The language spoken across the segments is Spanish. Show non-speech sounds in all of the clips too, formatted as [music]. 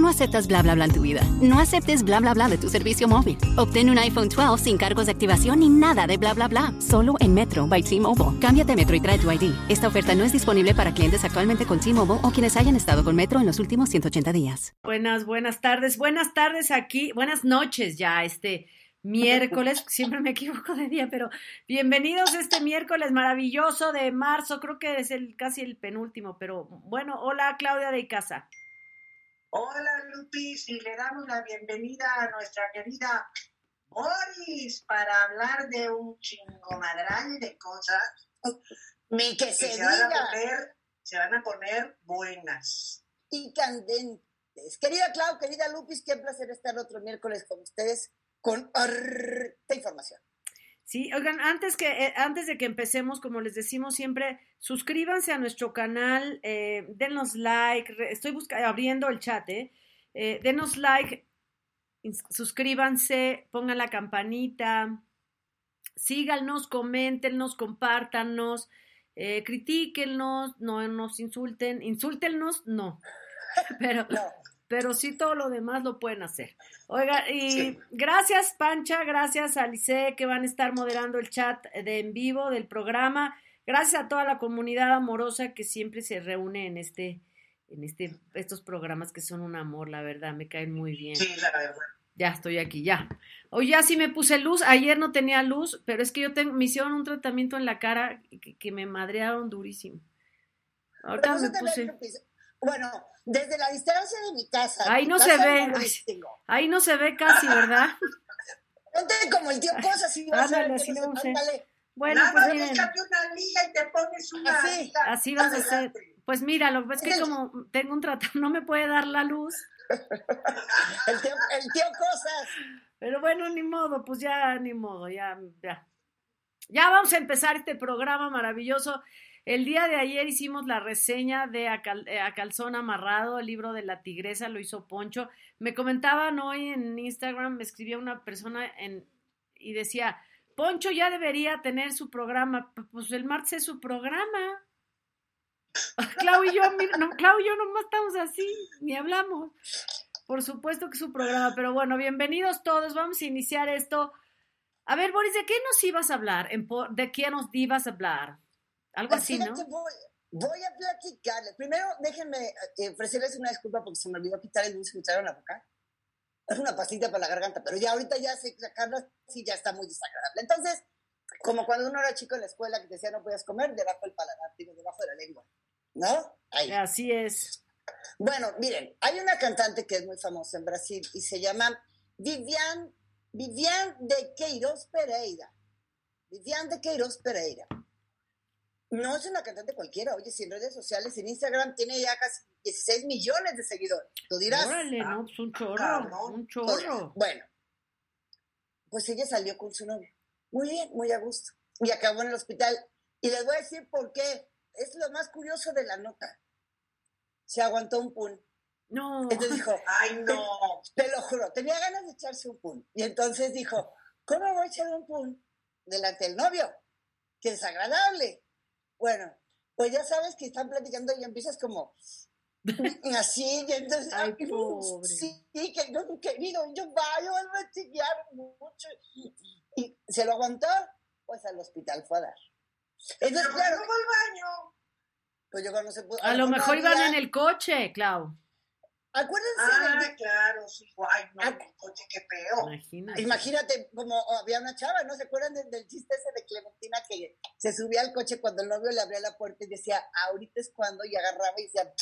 Tú no aceptas bla bla bla en tu vida. No aceptes bla bla bla de tu servicio móvil. Obtén un iPhone 12 sin cargos de activación ni nada de bla bla bla. Solo en Metro by T-Mobile. Cámbiate a Metro y trae tu ID. Esta oferta no es disponible para clientes actualmente con T-Mobile o quienes hayan estado con Metro en los últimos 180 días. Buenas, buenas tardes. Buenas tardes aquí. Buenas noches ya este miércoles. [laughs] Siempre me equivoco de día, pero bienvenidos este miércoles maravilloso de marzo. Creo que es el casi el penúltimo, pero bueno, hola Claudia de Casa. Hola Lupis y le damos la bienvenida a nuestra querida Boris para hablar de un chingomadral de cosas Mi que que se, se van, a diga poner, se van a poner buenas. y candentes. Querida Clau, querida Lupis, qué placer estar otro miércoles con ustedes con harta información. Sí, oigan, antes, que, eh, antes de que empecemos, como les decimos siempre, suscríbanse a nuestro canal, eh, denos like, estoy abriendo el chat, eh, eh, denos like, suscríbanse, pongan la campanita, síganos, coméntenos, compártanos, eh, critíquennos, no nos insulten, insúltenos, no, [laughs] pero pero sí todo lo demás lo pueden hacer. Oiga, y Sí. gracias Pancha, gracias a Lice que van a estar moderando el chat de en vivo del programa. Gracias a toda la comunidad amorosa que siempre se reúne en este en este estos programas que son un amor, la verdad, me caen muy bien. Sí, la verdad. Ya estoy aquí, ya. Hoy ya sí me puse luz. Ayer no tenía luz, pero es que yo tengo, me hicieron un tratamiento en la cara que, que me madrearon durísimo. Ahorita me puse. Bueno, desde la distancia de mi casa. Ahí no casa, se ve. Ahí no se ve casi, ¿verdad? [laughs] Ponte como el tío Cosas y vas a Ándale, ver así no a se hacer. ándale. Bueno, Nada pues miren, una liga y te pones una Así, liga. así vamos a hacer. Pues mira, lo que pasa es que como tengo un tratamiento, [laughs] no me puede dar la luz, [laughs] El tío, el tío Cosas. pero bueno, ni modo, pues ya, ni modo, ya, ya. Ya vamos a empezar este programa maravilloso. El día de ayer hicimos la reseña de eh, A Calzón Amarrado, el libro de la tigresa, lo hizo Poncho. Me comentaban hoy en Instagram, me escribía una persona en, y decía, Poncho ya debería tener su programa. Pues el martes es su programa. [laughs] Clau y yo, mira, no, Clau y yo nomás estamos así, ni hablamos. Por supuesto que es su programa, pero bueno, bienvenidos todos, vamos a iniciar esto. A ver, Boris, ¿de qué nos ibas a hablar? ¿De qué nos ibas a hablar? Algo así, ¿no? Voy, voy a platicarles. Primero, déjenme eh, ofrecerles una disculpa porque se me olvidó quitar el dulce que echaron la boca. Es una pastita para la garganta, pero ya ahorita ya sé sacarla, sí, ya está muy desagradable. Entonces, como cuando uno era chico en la escuela que te decía no podías comer, debajo del paladar, digo, debajo de la lengua. ¿No? Ahí. Así es. Bueno, miren, hay una cantante que es muy famosa en Brasil y se llama Vivian, Vivian de Queiroz Pereira. Vivian de Queiroz Pereira. No es una cantante cualquiera, oye, si en redes sociales, en Instagram tiene ya casi 16 millones de seguidores. Tú dirás. Órale, no, pues un chorro, un Pues, chorro. Bueno, pues ella salió con su novio. Muy bien, muy a gusto. Y acabó en el hospital. Y les voy a decir por qué. Es lo más curioso de la nota. Se aguantó un pun. No, Entonces dijo, Ay, no. [laughs] te lo juro, tenía ganas de echarse un pun. Y entonces dijo, ¿cómo voy a echar un pun delante del novio? Qué desagradable. Bueno, pues ya sabes que están platicando y empiezas como [laughs] así, y entonces, Ay, ay, pobre. sí, que yo, querido, yo vaya, a chillar mucho. Y se lo aguantó, pues al hospital fue a dar. Entonces, Pero claro, no va al baño. pues yo no se pudo. a lo mejor iban en el coche, Clau. Acuérdense Ah, del- claro, sí. Ay, no, Ah. coche, qué feo. Imagínate. Imagínate, como había una chava, ¿no se acuerdan de- del chiste ese de Clementina que se subía al coche cuando el novio le abría la puerta y decía, ahorita es cuando, y agarraba y decía,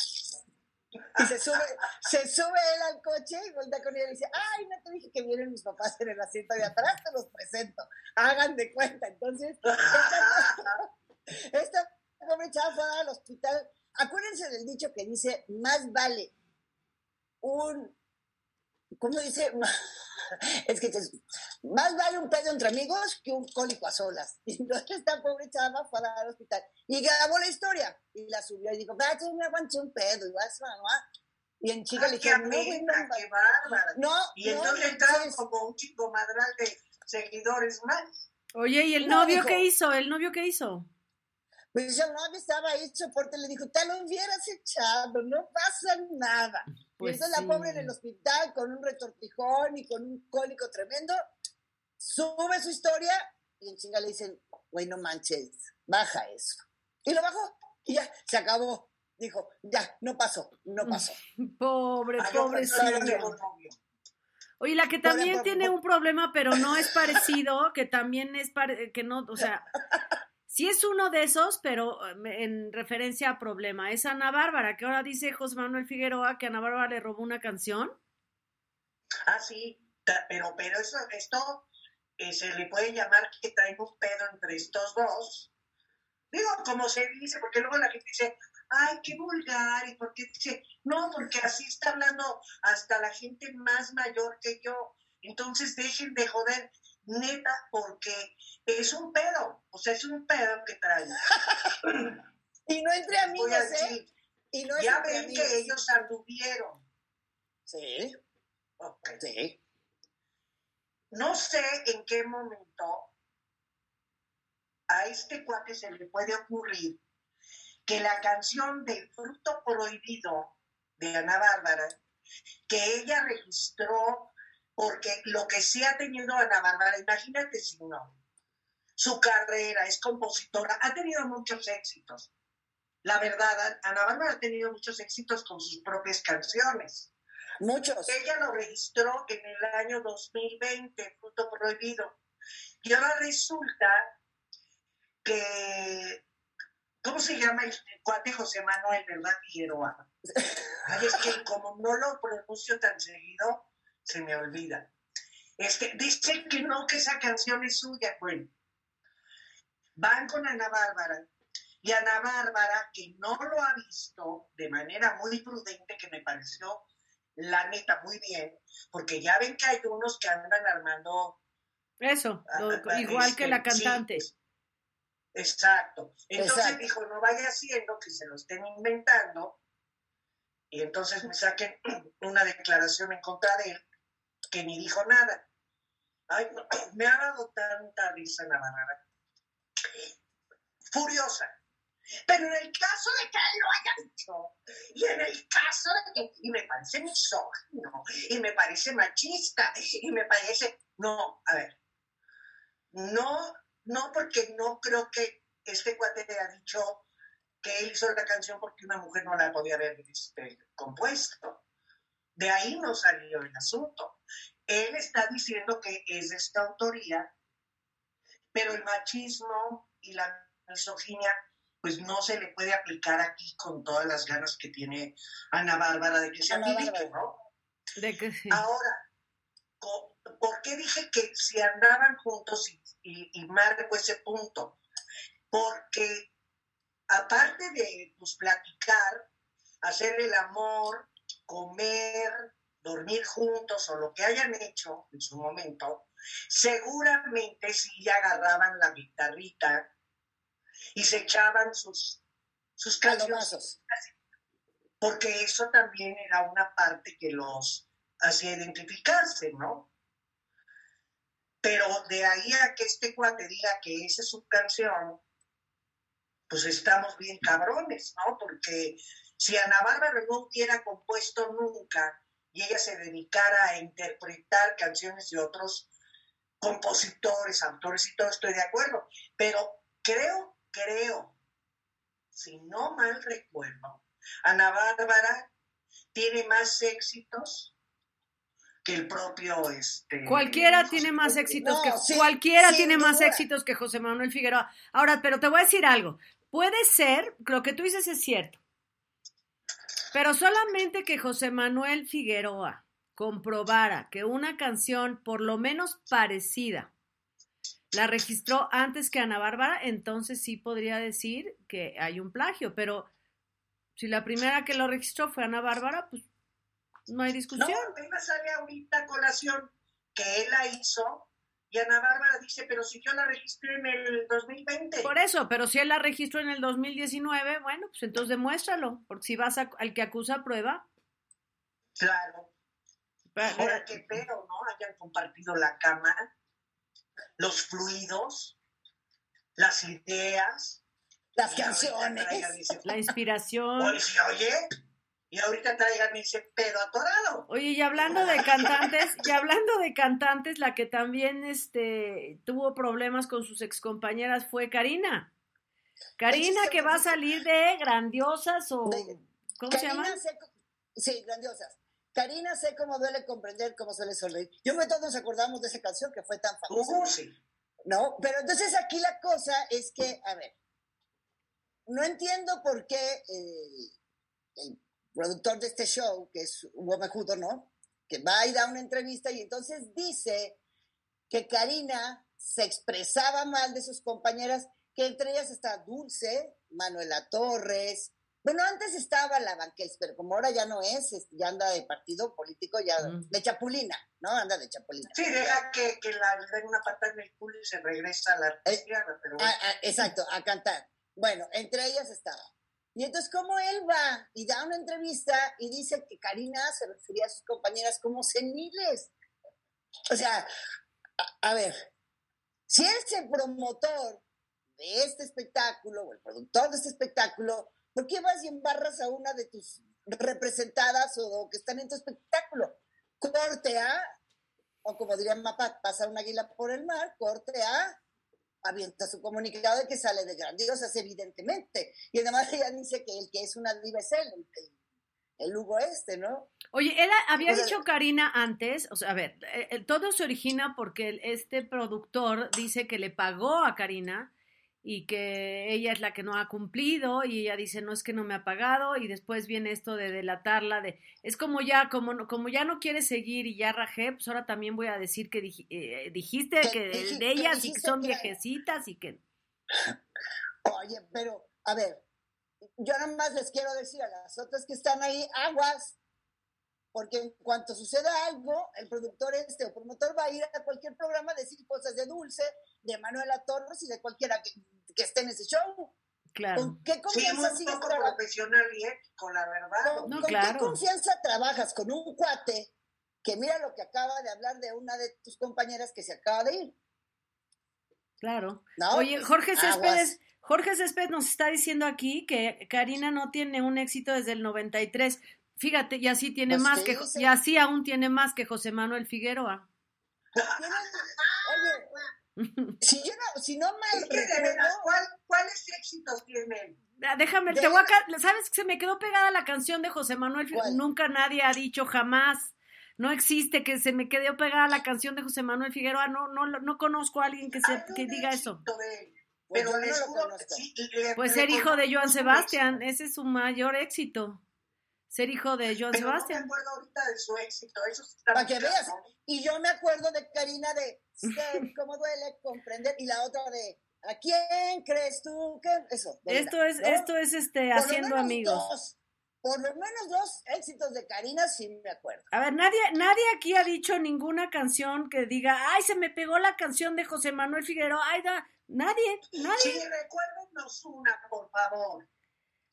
y se sube, se sube él al coche y voltea con ella y dice, ay, no te dije que vienen mis papás en el asiento de atrás, te los presento, hagan de cuenta. Entonces, esta, [laughs] esta pobre chava fue a dar al hospital. Acuérdense del dicho que dice, más vale un ¿cómo dice? [laughs] Es que es- más vale un pedo entre amigos que un cólico a solas. [laughs] Y entonces esta pobre chava fue a dar al hospital y grabó la historia y la subió y dijo, vaya, me aguanté un pedo y vas, mamá. Y en chica Ay, le qué dijeron, no, bueno, qué bárbara. no, Y no, entonces entraron entonces- como un chico madral de seguidores más. Oye, ¿y el No, novio dijo- qué hizo? ¿El novio qué hizo? Pues el novio estaba ahí, soporte, le dijo, te lo hubieras echado, no pasa nada. Pues y entonces sí. la pobre en el hospital con un retortijón y con un cólico tremendo, sube su historia y en chinga le dicen, güey, no manches, baja eso. Y lo bajó y ya, se acabó. Dijo, ya, no pasó, no pasó. [laughs] Pobre, Ay, pobre. Oye, la que también pobre, tiene pobre. un problema, pero no es parecido, que también es que no, o sea, [laughs] sí es uno de esos, pero eh, en referencia a problema. Es Ana Bárbara, que ahora dice José Manuel Figueroa que Ana Bárbara le robó una canción. Ah, sí, pero, pero eso, esto eh, se le puede llamar que traen un pedo entre estos dos. Digo, como se dice, porque luego la gente dice, ay, qué vulgar, y porque dice, no, porque así está hablando hasta la gente más mayor que yo. Entonces dejen de joder, neta, porque es un pedo, o sea, es un pedo que traen. [laughs] Y no entre amigos, ¿eh? decir, Y no ya ven amigos. que ellos anduvieron. Sí, Ok. sí. No sé en qué momento a este cuate se le puede ocurrir que la canción del fruto prohibido de Ana Bárbara, que ella registró, porque lo que sí ha tenido Ana Bárbara, imagínate si no, su carrera es compositora, ha tenido muchos éxitos. La verdad, Ana Bárbara ha tenido muchos éxitos con sus propias canciones. Muchos. Ella lo registró en el año 2020, fruto prohibido. Y ahora resulta que, ¿cómo se llama el cuate José Manuel, verdad, Figueroa? [laughs] Ay, es que como no lo pronuncio tan seguido, se me olvida. Este, dice que no, que esa canción es suya, bueno. Van con Ana Bárbara y Ana Bárbara, que no lo ha visto de manera muy prudente, que me pareció la neta muy bien, porque ya ven que hay unos que andan armando Eso, lo- Ah, ah, igual que este, la cantante. sí, exacto. Entonces Exacto. dijo, no vaya haciendo que se lo estén inventando y entonces me saquen [clears throat] una declaración en contra de él que ni dijo nada. Ay, [clears throat] me ha dado tanta risa la barrera. Furiosa. Pero en el caso de que él lo haya dicho, y en el caso de que, y me parece misógino, y me parece machista, y me parece, no, a ver, no, no porque no creo que este cuate le ha dicho que él hizo la canción porque una mujer no la podía haber este, compuesto. De ahí no salió el asunto. Él está diciendo que es de esta autoría, pero el machismo y la misoginia pues no se le puede aplicar aquí con todas las ganas que tiene Ana Bárbara de que se aplique. ¿no? De que sí. Ahora, ¿por qué dije que si andaban juntos y, y, y marco ese punto? Porque aparte de pues, platicar, hacer el amor, comer, dormir juntos o lo que hayan hecho en su momento, seguramente sí agarraban la guitarrita y se echaban sus, sus canciones porque eso también era una parte que los hacía identificarse, ¿no? Pero de ahí a que este cuate diga que esa es su canción, pues estamos bien cabrones, ¿no? Porque si Ana Bárbara no hubiera compuesto nunca y ella se dedicara a interpretar canciones de otros compositores, autores y todo, estoy de acuerdo. Pero creo, creo, si no mal recuerdo, Ana Bárbara tiene más éxitos que el propio este Cualquiera José tiene más éxitos No, que sí, cualquiera tiene más éxitos que José Manuel Figueroa. Ahora, pero te voy a decir algo. Puede ser, lo que tú dices es cierto. Pero solamente que José Manuel Figueroa comprobara que una canción por lo menos parecida la registró antes que Ana Bárbara, entonces sí podría decir que hay un plagio, pero si la primera que lo registró fue Ana Bárbara, pues no hay No, discusión. apenas sale ahorita a colación que él la hizo y Ana Bárbara dice, pero si yo la registré en el 2020. Por eso, pero si él la registró en el 2019, bueno, pues entonces demuéstralo, porque si vas a- al que acusa prueba, Claro. Ahora qué pedo, ¿no? Hayan compartido la cama, los fluidos, las ideas. Las canciones. La inspiración. Oye, oye, y ahorita traigan ese pedo atorado. Oye, y hablando de cantantes, y hablando de cantantes, la que también este, tuvo problemas con sus excompañeras fue Karina. Karina que va a salir de Grandiosas o... ¿Cómo se llama? sí, Grandiosas. Karina sé cómo duele comprender cómo suele sonreír. Yo me todos nos acordamos de esa canción que fue tan famosa. Uh, sí. No, pero entonces aquí la cosa es que, a ver, no entiendo por qué el productor de este show, que es Hugo Mejudo, ¿no? Que va y da una entrevista y entonces dice que Karina se expresaba mal de sus compañeras, que entre ellas está Dulce, Manuela Torres. Bueno, antes estaba la Banqués, pero como ahora ya no es, ya anda de partido político, ya de chapulina, ¿no? Anda de chapulina. Sí, deja que, que la den una patada en el culo y se regresa a la eh, pero... exacto, a cantar. Bueno, entre ellas estaba y entonces, como él va y da una entrevista y dice que Karina se refería a sus compañeras como seniles? O sea, a, ver, si es el promotor de este espectáculo o el productor de este espectáculo, ¿por qué vas y embarras a una de tus representadas o que están en tu espectáculo? Corte A, o como diría Mapa, pasa una águila por el mar, corte A, avienta su comunicado de que sale de Grandiosas, evidentemente. Y además [laughs] ella dice que el que es una diva es él, el, Hugo este, ¿no? Oye, él había dicho Karina antes, o sea, a ver, eh, todo se origina porque este productor dice que le pagó a Karina y que ella es la que no ha cumplido y ella dice no es que no me ha pagado y después viene esto de delatarla de es como ya como como ya no quiere seguir y ya rajé pues ahora también voy a decir que eh, dijiste que de ellas y que son viejecitas y que oye pero a ver yo nada más les quiero decir a las otras que están ahí aguas porque en cuanto suceda algo, el productor este o promotor va a ir a cualquier programa a decir cosas de Dulce, de Manuela Torres y de cualquiera que, esté en ese show. Claro. ¿Con qué confianza sí, un poco profesional y ético, la verdad. ¿Con, no, qué confianza trabajas con un cuate que mira lo que acaba de hablar de una de tus compañeras que se acaba de ir? Claro. Oye, Jorge Céspedes, Jorge Céspedes nos está diciendo aquí que Karina no tiene un éxito desde el 93. Fíjate, y así tiene pues más que, y así aún tiene más que José Manuel Figueroa. Oye, si yo no, si no mal ¿cuáles éxitos tienen? Ah, déjame, te voy a, ¿sabes que se me quedó pegada la canción de José Manuel Figueroa? Nunca nadie ha dicho jamás. No existe que se me quedó pegada la canción de José Manuel Figueroa. No, no, no conozco a alguien que, se, que diga eso. Pero pues ser hijo de Joan Sebastián, ese es su mayor éxito ser hijo de Joan Sebastián. No me acuerdo ahorita de su éxito, eso Para que veas. Y yo me acuerdo de Karina de cómo duele comprender y la otra de ¿a quién crees tú que eso? esto es esto es este haciendo amigos. por lo menos dos éxitos de Karina sí me acuerdo. A ver, nadie nadie aquí ha dicho ninguna canción que diga, "Ay, se me pegó la canción de José Manuel Figueroa." Ay, da, nadie, nadie. Sí, recuérdenos una, por favor.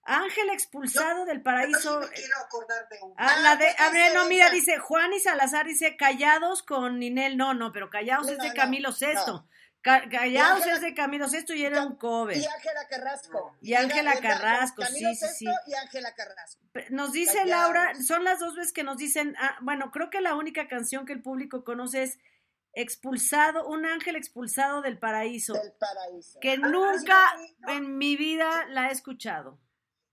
Ángel expulsado del paraíso. Yo quiero acordar de un. Ah, la de, a ver, no, mira, dice Juan y Salazar, dice callados con Ninel. No, no, pero callados es de Camilo Sesto. Callados es de Camilo Sesto y era un cover. Y Ángela Carrasco. Y Ángela Carrasco, sí, sí, sí. Y Ángela Carrasco. Nos dice Laura, son las dos veces que nos dicen, ah, bueno, creo que la única canción que el público conoce es expulsado, un ángel expulsado del paraíso. Del paraíso. Que nunca en mi vida la he escuchado.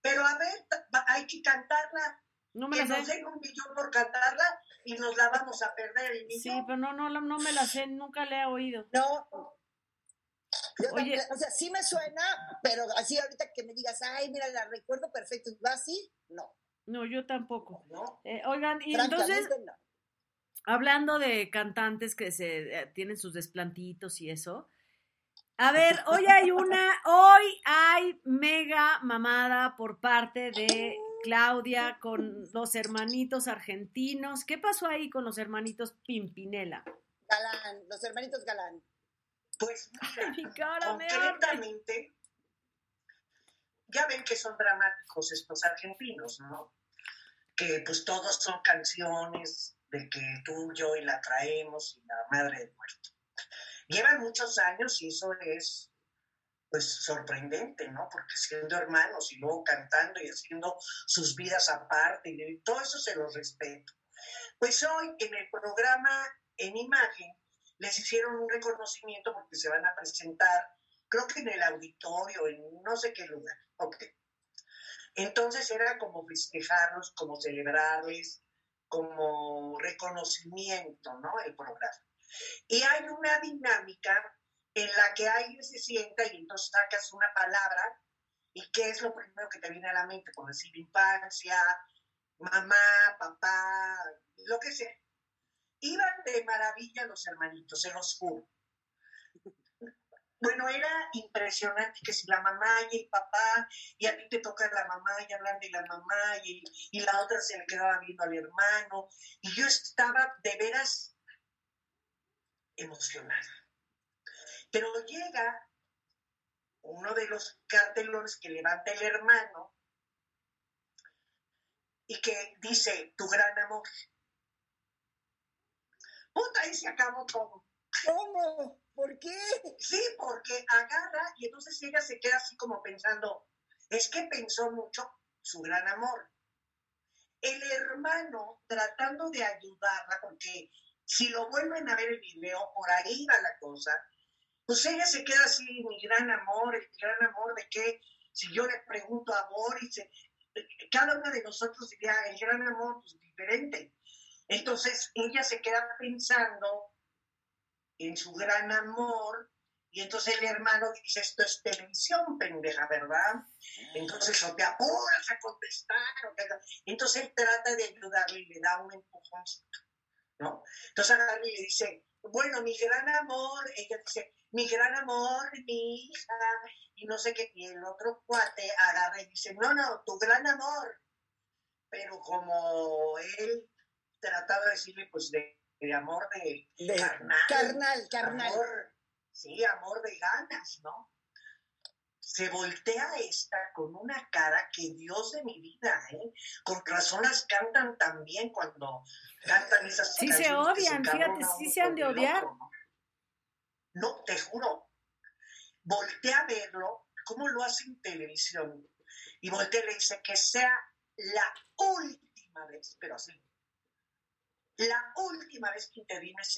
Pero a ver, hay que cantarla. No me que la nos den un millón por cantarla y nos la vamos a perder. sí, pero no, no, no me la sé, nunca la he oído. No. Oye, o sea, sí me suena, pero así ahorita que me digas, ay, mira, la recuerdo perfecto, ¿va así? No. No, yo tampoco. Eh, oigan, y entonces, hablando de cantantes que se eh, tienen sus desplantitos y eso, a ver, hoy hay una, hoy hay mega mamada por parte de Claudia con los hermanitos argentinos. ¿Qué pasó ahí con los hermanitos Pimpinela? Galán, los hermanitos Galán. Pues [laughs] mira, concretamente, ya ven que son dramáticos estos argentinos, ¿no? que pues todos son canciones de que tú, yo y la traemos y la madre del muerto. Llevan muchos años y eso es pues sorprendente, ¿no? Porque siendo hermanos y luego cantando y haciendo sus vidas aparte y todo eso se los respeto. Pues hoy en el programa En Imagen les hicieron un reconocimiento porque se van a presentar, creo que en el auditorio, en no sé qué lugar. Ok. Entonces era como festejarlos, como celebrarles, como reconocimiento, ¿no? El programa. Y hay una dinámica en la que alguien se sienta y entonces sacas una palabra y qué es lo primero que te viene a la mente, por decir infancia, mamá, papá, lo que sea. Iban de maravilla los hermanitos, se los juro. Bueno, era impresionante que si la mamá y el papá, y a ti te toca la mamá y hablar de la mamá, y, y la otra se le quedaba viendo al hermano, y yo estaba de veras emocionada. Pero llega uno de los cartelones que levanta el hermano y que dice, tu gran amor. Puta, ahí se acabó todo. ¿Cómo? ¿Por qué? Sí, porque agarra y entonces ella se queda así como pensando, es que pensó mucho su gran amor. El hermano tratando de ayudarla, porque si lo vuelven a ver el video, por ahí va la cosa, pues ella se queda así, mi gran amor, el gran amor de qué, si yo le pregunto a Boris, eh, cada uno de nosotros diría, el gran amor, pues diferente. Entonces ella se queda pensando en su gran amor y entonces el hermano dice, esto es televisión, pendeja, ¿verdad? Entonces o te apuras a contestar, entonces él trata de ayudarle y le da un empujoncito, ¿no? Entonces a le dice, bueno, mi gran amor, ella dice, mi gran amor, mi hija, y no sé qué, y el otro cuate agarra y dice, no, no, tu gran amor. Pero como él trataba de decirle, pues, de, amor de, carnal. Carnal, carnal. Amor, sí, amor de ganas, ¿no? Se voltea esta con una cara que Dios de mi vida, ¿eh? Con razón las cantan también cuando cantan esas Sí se odian, fíjate, sí se han de odiar. No, te juro. Voltea a verlo, cómo lo hace en televisión. Y voltea y le dice que sea la última vez, pero así. La última vez que intervienes.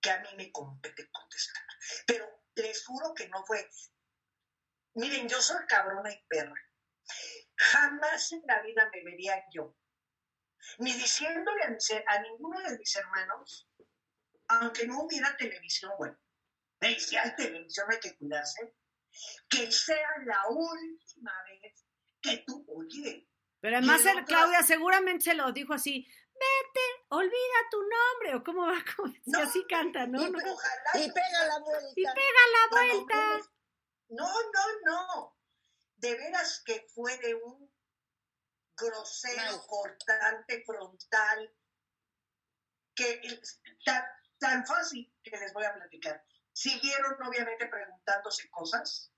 que a mí me compete contestar. Pero les juro que no fue. Miren, yo soy cabrona y perra. Jamás en la vida me vería yo, ni diciéndole a, mis- a ninguno de mis hermanos, aunque no hubiera televisión, bueno, si hay televisión hay que cuidarse, que sea la última vez que tú, oye, Pero además el Claudia seguramente se lo dijo así, vete, olvida tu nombre, o cómo va, como, si así canta, ¿no? y no. ojalá Y pega la vuelta. Y pega la vuelta. No, no, no. De veras que fue de un grosero, Mal. cortante, frontal, que tan, tan fácil que les voy a platicar. Siguieron obviamente preguntándose cosas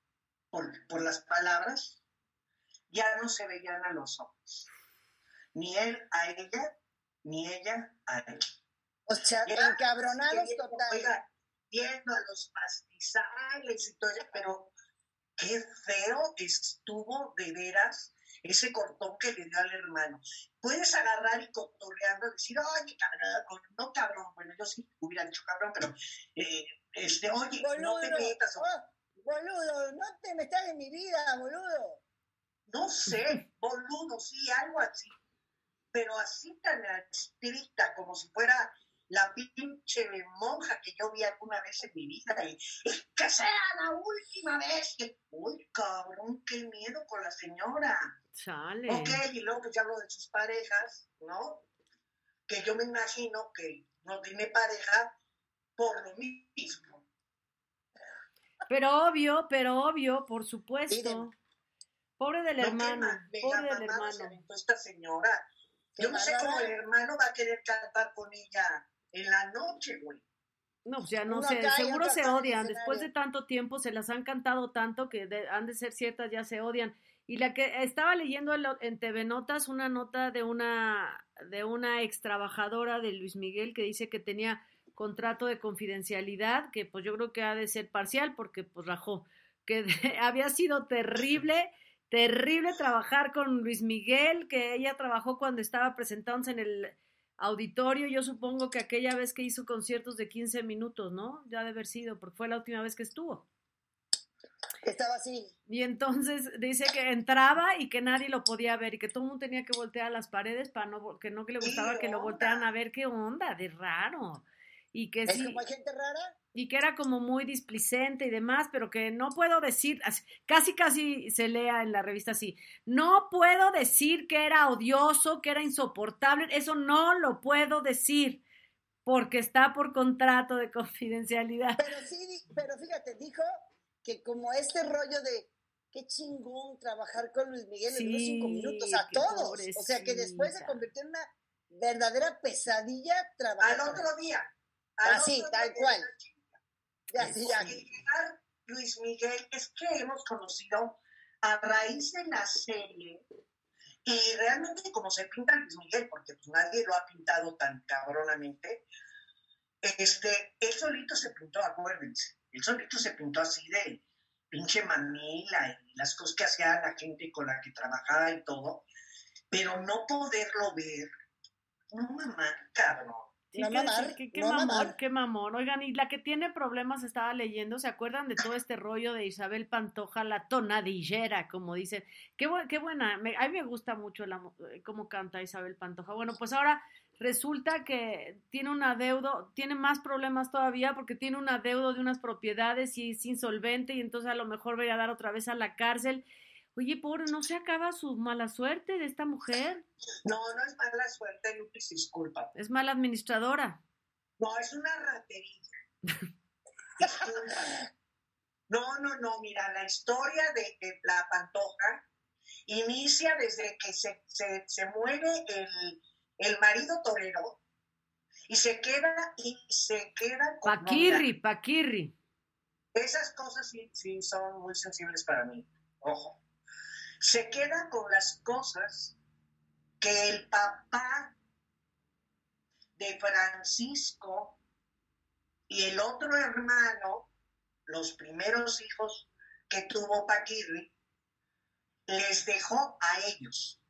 por, por las palabras, ya no se veían a los ojos. Ni él a ella, ni ella a él. O sea, Ya, encabronados que, total. oiga, viendo a los pastizales y todo eso, pero qué feo estuvo de veras ese cortón que le dio al hermano. Puedes agarrar y cotorreando, decir, ay, qué cabrón, no cabrón, bueno, yo sí hubiera dicho cabrón, pero, eh, este, oye, no te metas. Oh, boludo, no te metas en mi vida, boludo. No sé, boludo, sí, algo así. Pero así tan estricta, como si fuera la pinche monja que yo vi alguna vez en mi vida y, que sea la última vez que, uy, cabrón, qué miedo con la señora. Chale. Ok, y luego pues ya hablo de sus parejas, ¿no? Que yo me imagino que no tiene pareja por lo mismo. Pero obvio, pero obvio, por supuesto. Pobre del hermano, pobre del hermano. Esta señora. Yo no sé cómo el hermano va a querer cantar con ella en la noche, güey. No, pues ya no sé, seguro se odian. Después de tanto tiempo se las han cantado tanto que han de ser ciertas, ya se odian. Y la que estaba leyendo en TV Notas una nota de una de una ex trabajadora de Luis Miguel que dice que tenía contrato de confidencialidad, que pues yo creo que ha de ser parcial porque pues rajó, que [laughs] había sido terrible, terrible trabajar con Luis Miguel, que ella trabajó cuando estaba presentándose en el auditorio, yo supongo que aquella vez que hizo conciertos de 15 minutos, ¿no? Ya de haber sido, porque fue la última vez que estuvo. Estaba así. Y entonces dice que entraba y que nadie lo podía ver y que todo el mundo tenía que voltear a las paredes para no, que no que le gustaba que lo voltearan a ver qué onda, de raro. Y que ¿Es como gente rara? Y que era como muy displicente y demás, pero que no puedo decir, casi casi se lea en la revista así, no puedo decir que era odioso, que era insoportable, eso no lo puedo decir porque está por contrato de confidencialidad. Pero sí, pero fíjate, dijo que como este rollo de qué chingón trabajar con Luis Miguel en unos cinco minutos a todos, o sea que después se convirtió en una verdadera pesadilla trabajar. Al otro día. Así, tal cual. Ya, llegar Luis Miguel es que hemos conocido a raíz de la serie y realmente como se pinta Luis Miguel, porque pues nadie lo ha pintado tan cabronamente, este, él solito se pintó, acuérdense, él solito se pintó así de pinche manila y las cosas que hacía la gente con la que trabajaba y todo, pero no poderlo ver, no mamá, cabrón. Sí, qué, qué, mamón, qué mamón. Oigan, y la que tiene problemas estaba leyendo, ¿se acuerdan de todo este rollo de Isabel Pantoja, la tonadillera, como dicen? Qué, qué buena, a mí me gusta mucho la, eh, cómo canta Isabel Pantoja. Bueno, pues ahora resulta que tiene un adeudo, tiene más problemas todavía porque tiene un adeudo de unas propiedades y es insolvente y entonces a lo mejor va a dar otra vez a la cárcel Oye, pobre, ¿no se acaba su mala suerte de esta mujer? No, no es mala suerte, Lupis, disculpa. Es mala administradora. No, es una ratería. [laughs] no, no, no, mira, la historia de, la pantoja inicia desde que se, se, muere el, el, marido torero y se queda y se queda con Paquirri, Paquirri. Esas cosas sí, sí son muy sensibles para mí. Ojo se queda con las cosas que el papá de Francisco y el otro hermano, los primeros hijos que tuvo Paquirri, les dejó a ellos.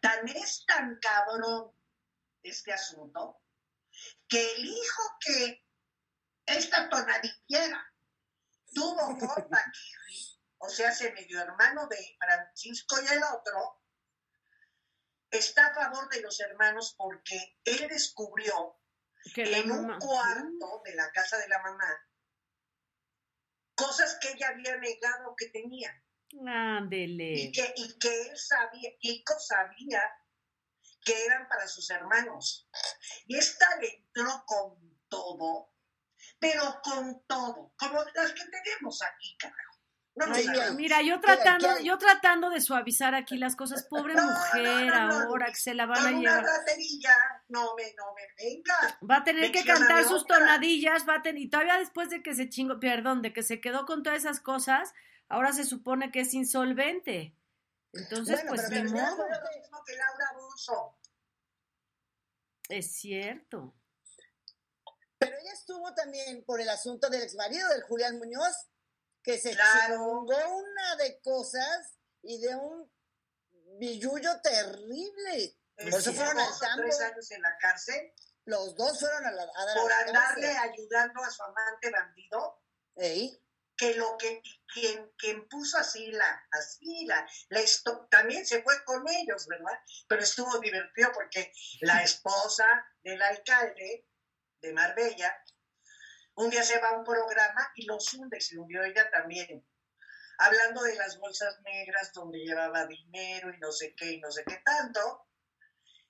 Tan es tan cabrón este asunto que el hijo que esta tonadillera tuvo con [laughs] Paquirri o sea, ese medio hermano de Francisco y el otro, está a favor de los hermanos porque él descubrió que en un cuarto de la casa de la mamá cosas que ella había negado que tenía. Ándele. Y que, y que él sabía, Kiko sabía que eran para sus hermanos. Y esta le entró con todo, pero con todo, como las que tenemos aquí, carajo mira, yo tratando, yo tratando de suavizar aquí las cosas, pobre mujer, ahora que se la van a llevar. no me, no me venga. Va a tener que cantar sus tonadillas, va a tener, y todavía después de que se chingo, perdón, de que se quedó con todas esas cosas, ahora se supone que es insolvente. Entonces, pues ni modo. Es cierto. Pero ella estuvo también por el asunto del exmarido del Julián Muñoz que se claro. una de cosas y de un billullo terrible. Este, Por eso fueron al tambo. tres años en la cárcel Los dos fueron a, la, a dar a por la andarle cárcel. ayudando a su amante bandido, Ey, que lo que quien, quien puso así la, así la, la esto- también se fue con ellos, ¿verdad? Pero estuvo divertido porque la [laughs] esposa del alcalde de Marbella, un día se va a un programa y los hunde, se hundió ella también, hablando de las bolsas negras donde llevaba dinero y no sé qué y no sé qué tanto.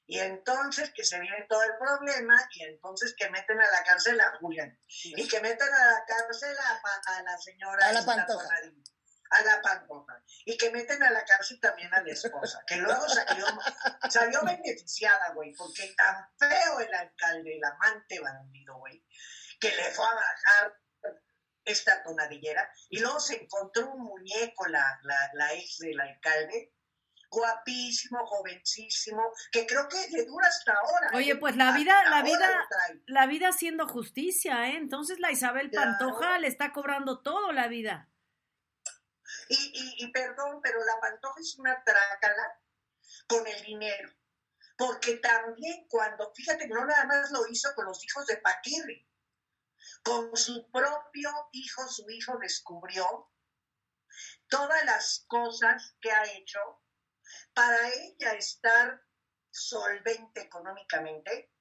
Y entonces que se viene todo el problema y entonces que meten a la cárcel a Julián. Y que meten a la cárcel a, la señora A la Pantoja. A la pantoja. Y que meten a la cárcel también a la esposa que luego salió, salió beneficiada güey porque tan feo el alcalde el amante bandido güey que le fue a bajar esta tonadillera y luego se encontró un muñeco la, la, la ex del alcalde guapísimo, jovencísimo, que creo que le dura hasta ahora. Oye, ¿eh? pues la Hasta vida- la vida-. La vida haciendo justicia, ¿eh? Entonces la Isabel Claro. Pantoja le está cobrando todo la vida. Y, y, y perdón, pero la Pantoja es una trácala con el dinero. Porque también cuando, fíjate que no nada más lo hizo con los hijos de Paquirri, con su propio hijo, su hijo descubrió todas las cosas que ha hecho para ella estar solvente económicamente,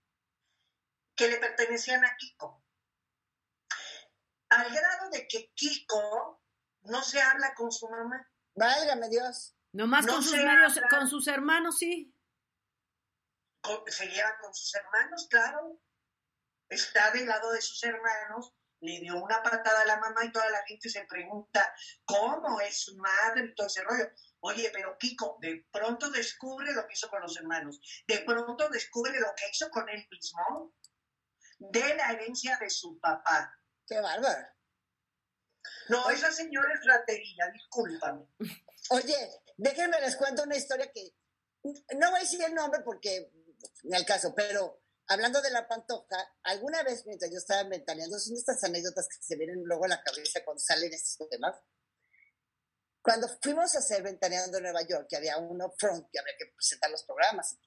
que le pertenecían a Kiko. Al grado de que Kiko no se habla con su mamá. válgame Dios. Nomás No con sus medios, habla. con sus hermanos, sí. con- se lleva con sus hermanos, claro. Está del lado de sus hermanos, le dio una patada a la mamá y toda la gente se pregunta cómo es su madre y todo ese rollo. Oye, pero Kiko de pronto descubre lo que hizo con los hermanos, de pronto descubre lo que hizo con él mismo, de la herencia de su papá. Qué bárbaro. No, esa señora es ratería, discúlpame. Oye, déjenme les cuento una historia que no voy a decir el nombre porque ni al caso, pero hablando de la pantoja, alguna vez mientras yo estaba ventaneando, son estas anécdotas que se vienen luego a la cabeza cuando salen estos temas. Cuando fuimos a hacer ventaneando en Nueva York, que había uno front que había que presentar los programas.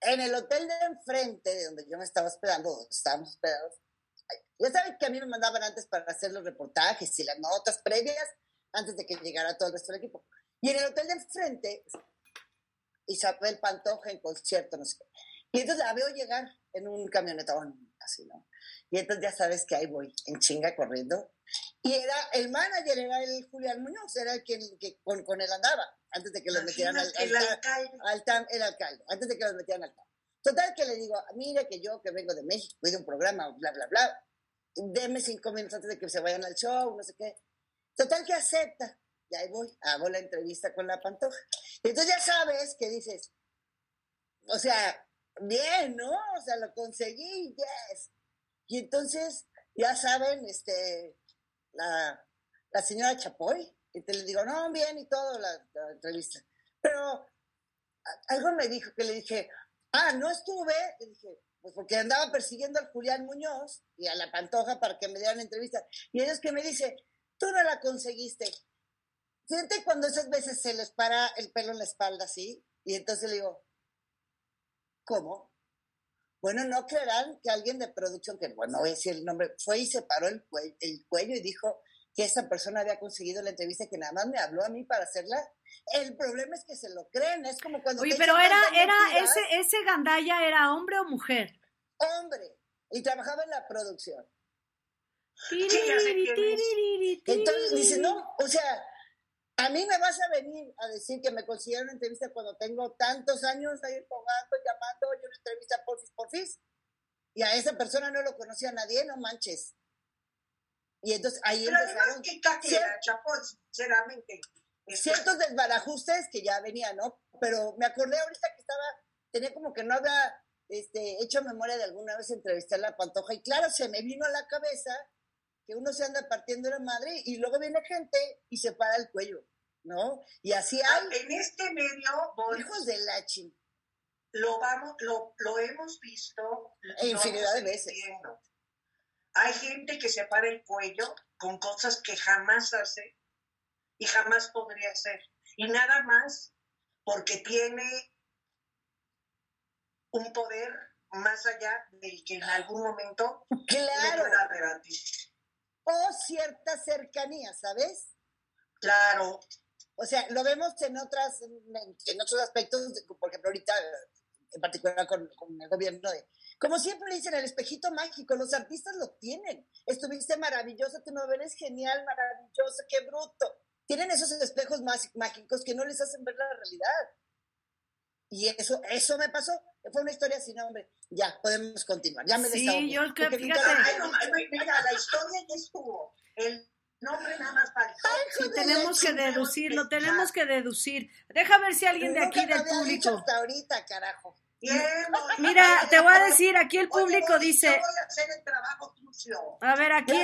En el hotel de enfrente, de donde yo me estaba hospedando, donde estábamos hospedados, ya saben que a mí me mandaban antes para hacer los reportajes y las notas previas antes de que llegara todo el resto del equipo. Y en el hotel de enfrente, Isabel Pantoja en concierto, no sé qué. Y entonces la veo llegar en un camionetón, así, ¿no? Y entonces ya sabes que ahí voy, en chinga corriendo. Y era, el manager era el Julián Muñoz, era el que, que con, con él andaba, antes de que lo metieran al, al- el alcalde. al TAM, el alcalde, antes de que los metieran al TAM. Total que le digo, mire que yo que vengo de México, voy de un programa, bla, bla, bla, deme cinco minutos antes de que se vayan al show, no sé qué. Total que acepta. Y ahí voy, hago la entrevista con la pantoja. Y entonces ya sabes que dices, o sea, bien, ¿no? O sea, lo conseguí, yes. Y entonces, ya saben, este, la, señora Chapoy, y te le digo, no, bien y todo, la, entrevista. Pero algo me dijo que le dije, ah, no estuve, le dije, pues porque andaba persiguiendo al Julián Muñoz y a la Pantoja para que me dieran entrevista. Y ellos que me dice, tú no la conseguiste. Fíjate cuando esas veces se les para el pelo en la espalda así, y entonces le digo, ¿cómo? Bueno, no creerán que alguien de producción, que bueno, no voy a decir el nombre, fue y se paró el, cue- el cuello y dijo que esa persona había conseguido la entrevista, que nada más me habló a mí para hacerla. El problema es que se lo creen, es como cuando... Oye, te pero era, era, mentiras. ese, ese gandalla era hombre o mujer. hombre y trabajaba en la producción. Entonces dice, no, o sea, a mí me vas a venir a decir que me consiguieron una entrevista cuando tengo tantos años ahí pagando, llamando, yo una entrevista por fis, por fis, y a esa persona no lo conocía nadie, no manches. Y entonces ahí Pero empezaron Chapoy, sinceramente. ciertos desbarajustes que ya venían, ¿no? Pero me acordé ahorita que estaba, tenía como que no había este, hecho memoria de alguna vez entrevistar a la Pantoja, y claro, se me vino a la cabeza que uno se anda partiendo la madre y luego viene gente y se para el cuello, ¿no? Y así hay En este medio, hijos de la chin. lo vamos, lo, lo hemos visto E infinidad de veces. viendo. Hay gente que se para el cuello con cosas que jamás hace y jamás podría hacer. Y nada más porque tiene un poder más allá del que en algún momento Claro. pueda rebatir. O cierta cercanía, ¿sabes? Claro, O sea, lo vemos en otras, en, otros aspectos, por ejemplo, ahorita, en particular con, con el gobierno de. Como siempre dicen, el espejito mágico, los artistas lo tienen. Estuviste maravilloso, tu novela es genial, maravilloso, qué bruto. Tienen esos espejos más mágicos que no les hacen ver la realidad. Y eso, eso me pasó. Fue una historia sin nombre. Ya, podemos continuar. Ya me Sí, desahogué. yo que- Porque fíjate. Víctor- Ay, no, ay, mira, la historia ya estuvo. El nombre nada más faltó. Sí, tenemos que deducirlo, tenemos que deducir. Deja ver si alguien de aquí del público. hasta ahorita, carajo. Mira, te voy a [laughs] decir, aquí el público dice, Yo voy a hacer el trabajo sucio. a ver, aquí,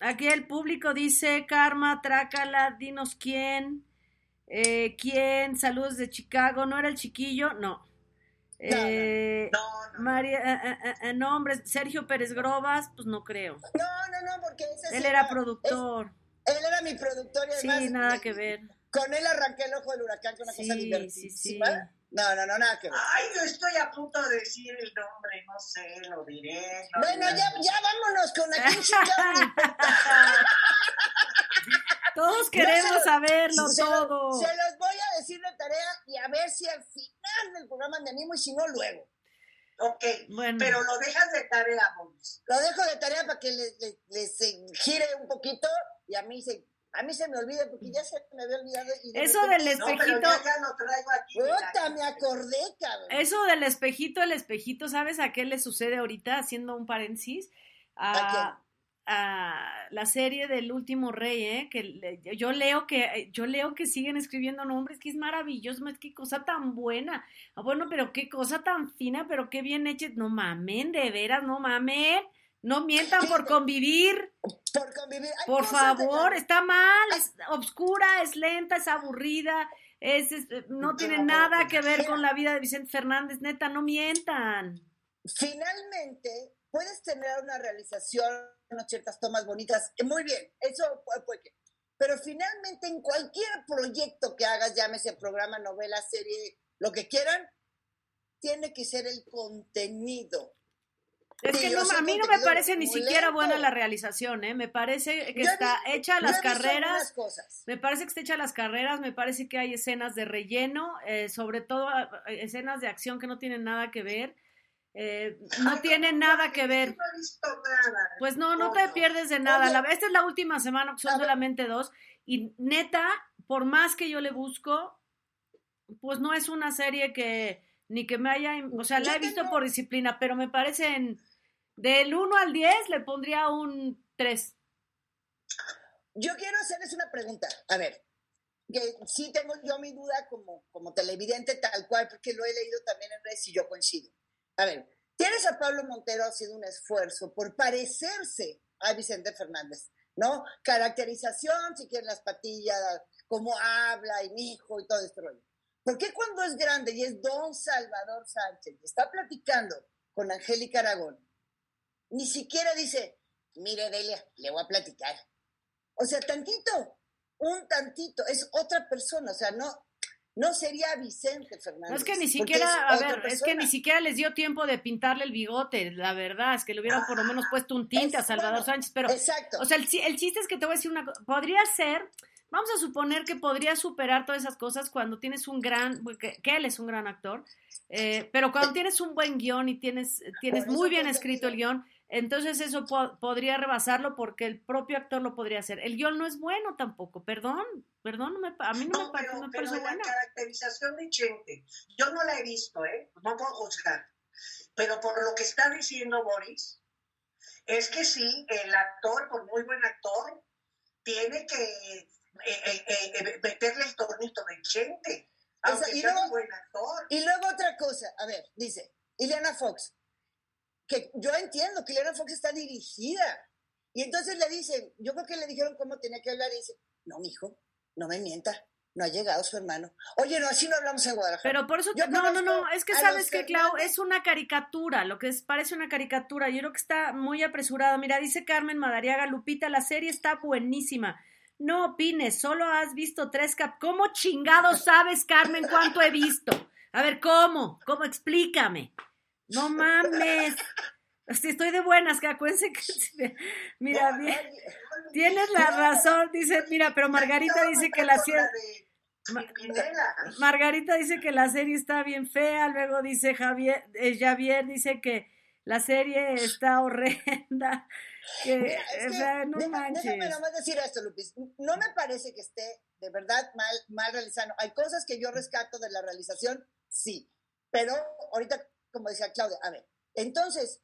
aquí el público dice, Karma, trácala, dinos quién, eh, quién, saludos de Chicago, ¿no era el chiquillo? No. Eh, No, no. María, eh, eh, eh, no, hombre, Sergio Pérez Grobas, pues no creo. No, no, no, porque ese Él sí era no. productor. Es- él era mi productor y Sí, además. nada eh, que ver. Con él arranqué el ojo del huracán, que es una Sí, cosa sí, divertidísima. sí. No, no, no, nada que ver. Ay, yo estoy a punto de decir el nombre, no sé, lo diré. no Bueno, diré. ya, ya vámonos con chingado. [laughs] [laughs] Todos queremos lo- saberlo se lo- todo. Se los voy a decir de tarea y a ver si al final del programa me animo y si no, luego. Ok, Bueno. pero lo dejas de tarea, Boris. Lo dejo de tarea para que les, les- les, gire un poquito y a mí se, a mí se me olvide porque ya se me había olvidado. y de Eso del No, pero espejito. ya, ya lo traigo aquí. Puta, me acordé, cabrón. Eso del espejito, el espejito, ¿sabes a qué le sucede ahorita? Haciendo un paréntesis. A, a la serie del último rey, ¿eh? Que le- yo leo que yo leo que siguen escribiendo nombres, que es maravilloso, es qué cosa tan buena. Ah, bueno, pero qué cosa tan fina, pero qué bien hecha. No mamen, de veras, no mamen. No mientan por convivir, Por convivir. Por de favor, está mal, es obscura, es lenta, es aburrida, es, es- no tiene nada que ver con la vida de Vicente Fernández, neta, no mientan. finalmente puedes tener una realización, ciertas tomas bonitas, eh, muy bien, eso puede, puede que. Pero finalmente en cualquier proyecto que hagas, llámese programa, novela, serie, lo que quieran, tiene que ser el contenido. Es Sí, que no, a mí no me parece ni siquiera buena la realización, ¿eh? Me parece que Yo está vi- hecha las carreras, cosas. me parece que está hecha a las carreras, me parece que hay escenas de relleno, eh, sobre todo eh, escenas de acción que no tienen nada que ver, eh, no Ay, tienen no, nada que ver. No he visto nada. Pues no, no te pierdes de nada. La, esta es la última semana, que son solamente dos. Y neta, por más que yo le busco, pues no es una serie que ni que me haya, o sea, la he visto por disciplina, pero me parece en, del 1 al 10 le pondría un 3. Yo quiero hacerles una pregunta. A ver, que sí tengo yo mi duda como, como televidente tal cual, porque lo he leído también en redes y yo coincido. A ver, tienes a Pablo Montero haciendo un esfuerzo por parecerse a Vicente Fernández, ¿no? Caracterización, si quieren las patillas, cómo habla y mi hijo y todo rollo. ¿Por qué cuando es grande y es don Salvador Sánchez y está platicando con Angélica Aragón, ni siquiera dice, mire Delia, le voy a platicar? O sea, tantito, un tantito, es otra persona, o sea, no, no sería Vicente Fernández. No es que ni siquiera, es a ver, es que ni siquiera les dio tiempo de pintarle el bigote, la verdad, es que le hubieran por lo menos puesto un tinte a Salvador bueno, Sánchez, pero Exacto. O sea, el, chi- el chiste es que te voy a decir una cosa. Podría ser, vamos a suponer que podría superar todas esas cosas cuando tienes un gran, que, que él es un gran actor, eh, pero cuando tienes un buen guion y tienes, tienes muy bien escrito el guion, entonces eso po- podría rebasarlo porque el propio actor lo podría hacer. El guion no es bueno tampoco, perdón, perdón, no me a mí no, No, me, pa- pero, no me pero parece la buena. caracterización de Chente, yo no la he visto, ¿eh? No puedo juzgar. Pero por lo que está diciendo Boris, es que sí, el actor, por muy buen actor, tiene que eh, eh, eh, meterle el tornito de Chente, aunque y sea luego- un buen actor. Y luego otra cosa, a ver, dice, Ileana Fox, que yo entiendo que Ileana Fox está dirigida. Y entonces le dicen, yo creo que le dijeron cómo tenía que hablar y dice, no, mijo, no me mienta, no ha llegado su hermano. Oye, no, así no hablamos en Guadalajara. Pero por eso, Yo no, no, no, es que sabes que, Clau, es una caricatura, lo que es, parece una caricatura, yo creo que está muy apresurado. Mira, dice Carmen Madariaga, Lupita, la serie está buenísima. no opines, solo has visto tres cap. ¿Cómo chingados sabes, Carmen, cuánto he visto? A ver, ¿cómo? ¿Cómo? Explícame. No mames. estoy de buenas, que acuérdense que. [laughs] Mira, bien, tienes la razón, dice, mira, pero Margarita dice que la serie. Margarita dice que la serie está bien fea, luego dice Javier, eh, Javier dice que la serie está horrenda. [laughs] Que, o sea, no manches. Déjame nomás decir esto, Lupis. No me parece que esté de verdad mal, mal realizado. Hay cosas que yo rescato de la realización, sí. Pero ahorita, como decía Claudia, a ver, entonces,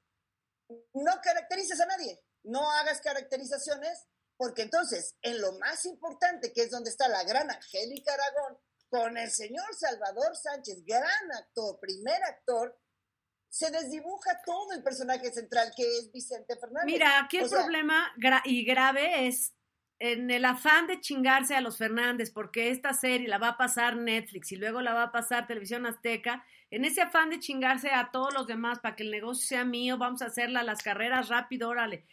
no caracterices a nadie, no hagas caracterizaciones, porque entonces, en lo más importante, que es donde está la gran Angélica Aragón, con el señor Salvador Sánchez, gran actor, primer actor, se desdibuja todo el personaje central que es Vicente Fernández. Mira, aquí el problema y grave es en el afán de chingarse a los Fernández, porque esta serie la va a pasar Netflix y luego la va a pasar Televisión Azteca, en ese afán de chingarse a todos los demás para que el negocio sea mío, vamos a hacerla las carreras rápido, órale.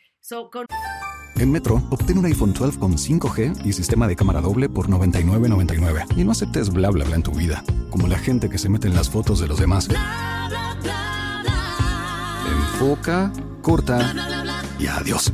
En Metro, obtén un iPhone 12 con 5G y sistema de cámara doble por $99.99. Y no aceptes bla bla bla en tu vida, como la gente que se mete en las fotos de los demás. Enfoca, corta y adiós.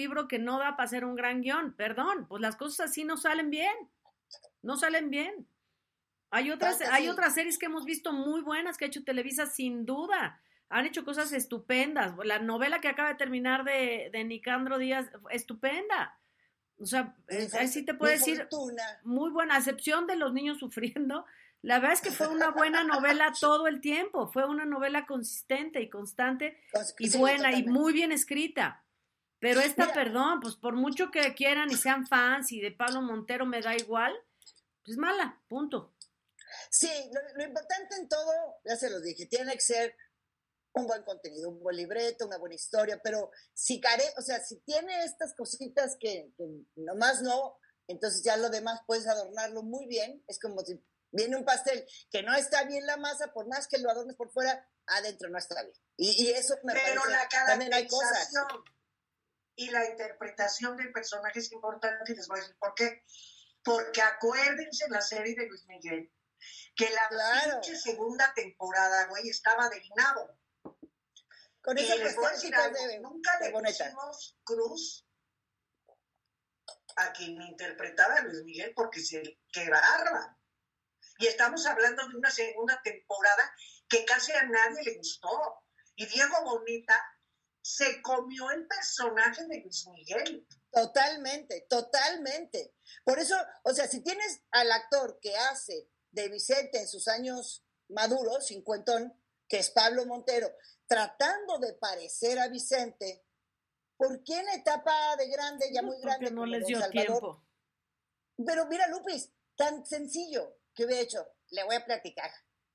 libro que no da para ser un gran guion, perdón, pues las cosas así no salen bien, no salen bien. Hay otras, hay otras series que hemos visto muy buenas que ha hecho Televisa sin duda. Han hecho cosas estupendas. La novela que acaba de terminar de, de Nicandro Díaz, estupenda. O sea, así te puedo decir, muy buena, a excepción de los niños sufriendo. La verdad es que fue una buena novela [laughs] todo el tiempo. Fue una novela consistente y constante y buena y muy bien escrita. Pero esta, perdón, pues por mucho que quieran y sean fans y de Pablo Montero me da igual, pues mala, punto. Sí, lo, importante en todo, ya se lo dije, tiene que ser un buen contenido, un buen libreto, una buena historia, pero si care, o sea, si tiene estas cositas que, que nomás no, entonces ya lo demás puedes adornarlo muy bien, es como si viene un pastel que no está bien la masa, por más que lo adornes por fuera, adentro no está bien. Y, eso me pero la también hay cosas y la interpretación del personaje es importante y les voy a decir por qué. Porque acuérdense en la serie de Luis Miguel que la segunda temporada, güey, estaba del nabo. Con y les voy a decir algo, nunca le pusimos cruz a quien interpretaba a Luis Miguel porque se que barba. Y estamos hablando de una segunda temporada que casi a nadie le gustó. Y Diego Bonita se comió el personaje de Luis Miguel. Totalmente, totalmente. Por eso, o sea, si tienes al actor que hace de Vicente en sus años maduros, cincuentón, que es Pablo Montero, tratando de parecer a Vicente, ¿por qué en la etapa de grande, ya muy grande? no les dio tiempo. Pero mira, Lupis, tan sencillo que hubiera hecho, le voy a platicar.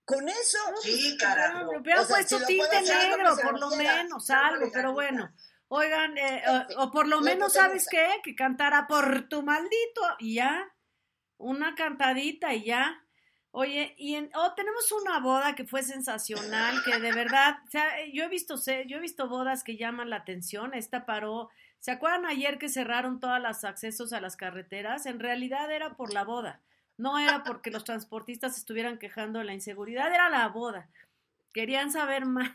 Con eso. Sí, carajo. Hubiera puesto tinte negro, por lo menos, algo, pero bueno. Oigan, eh, o, por lo menos, ¿sabes qué? Que cantara por tu maldito y ya. Una cantadita y ya. Oye, y en, oh, tenemos una boda que fue sensacional, que de verdad, o sea, yo he visto, yo he visto bodas que llaman la atención. Esta paró. ¿Se acuerdan ayer que cerraron todos los accesos a las carreteras? En realidad era por la boda. No era porque los transportistas estuvieran quejando de la inseguridad, era la boda. Querían saber más.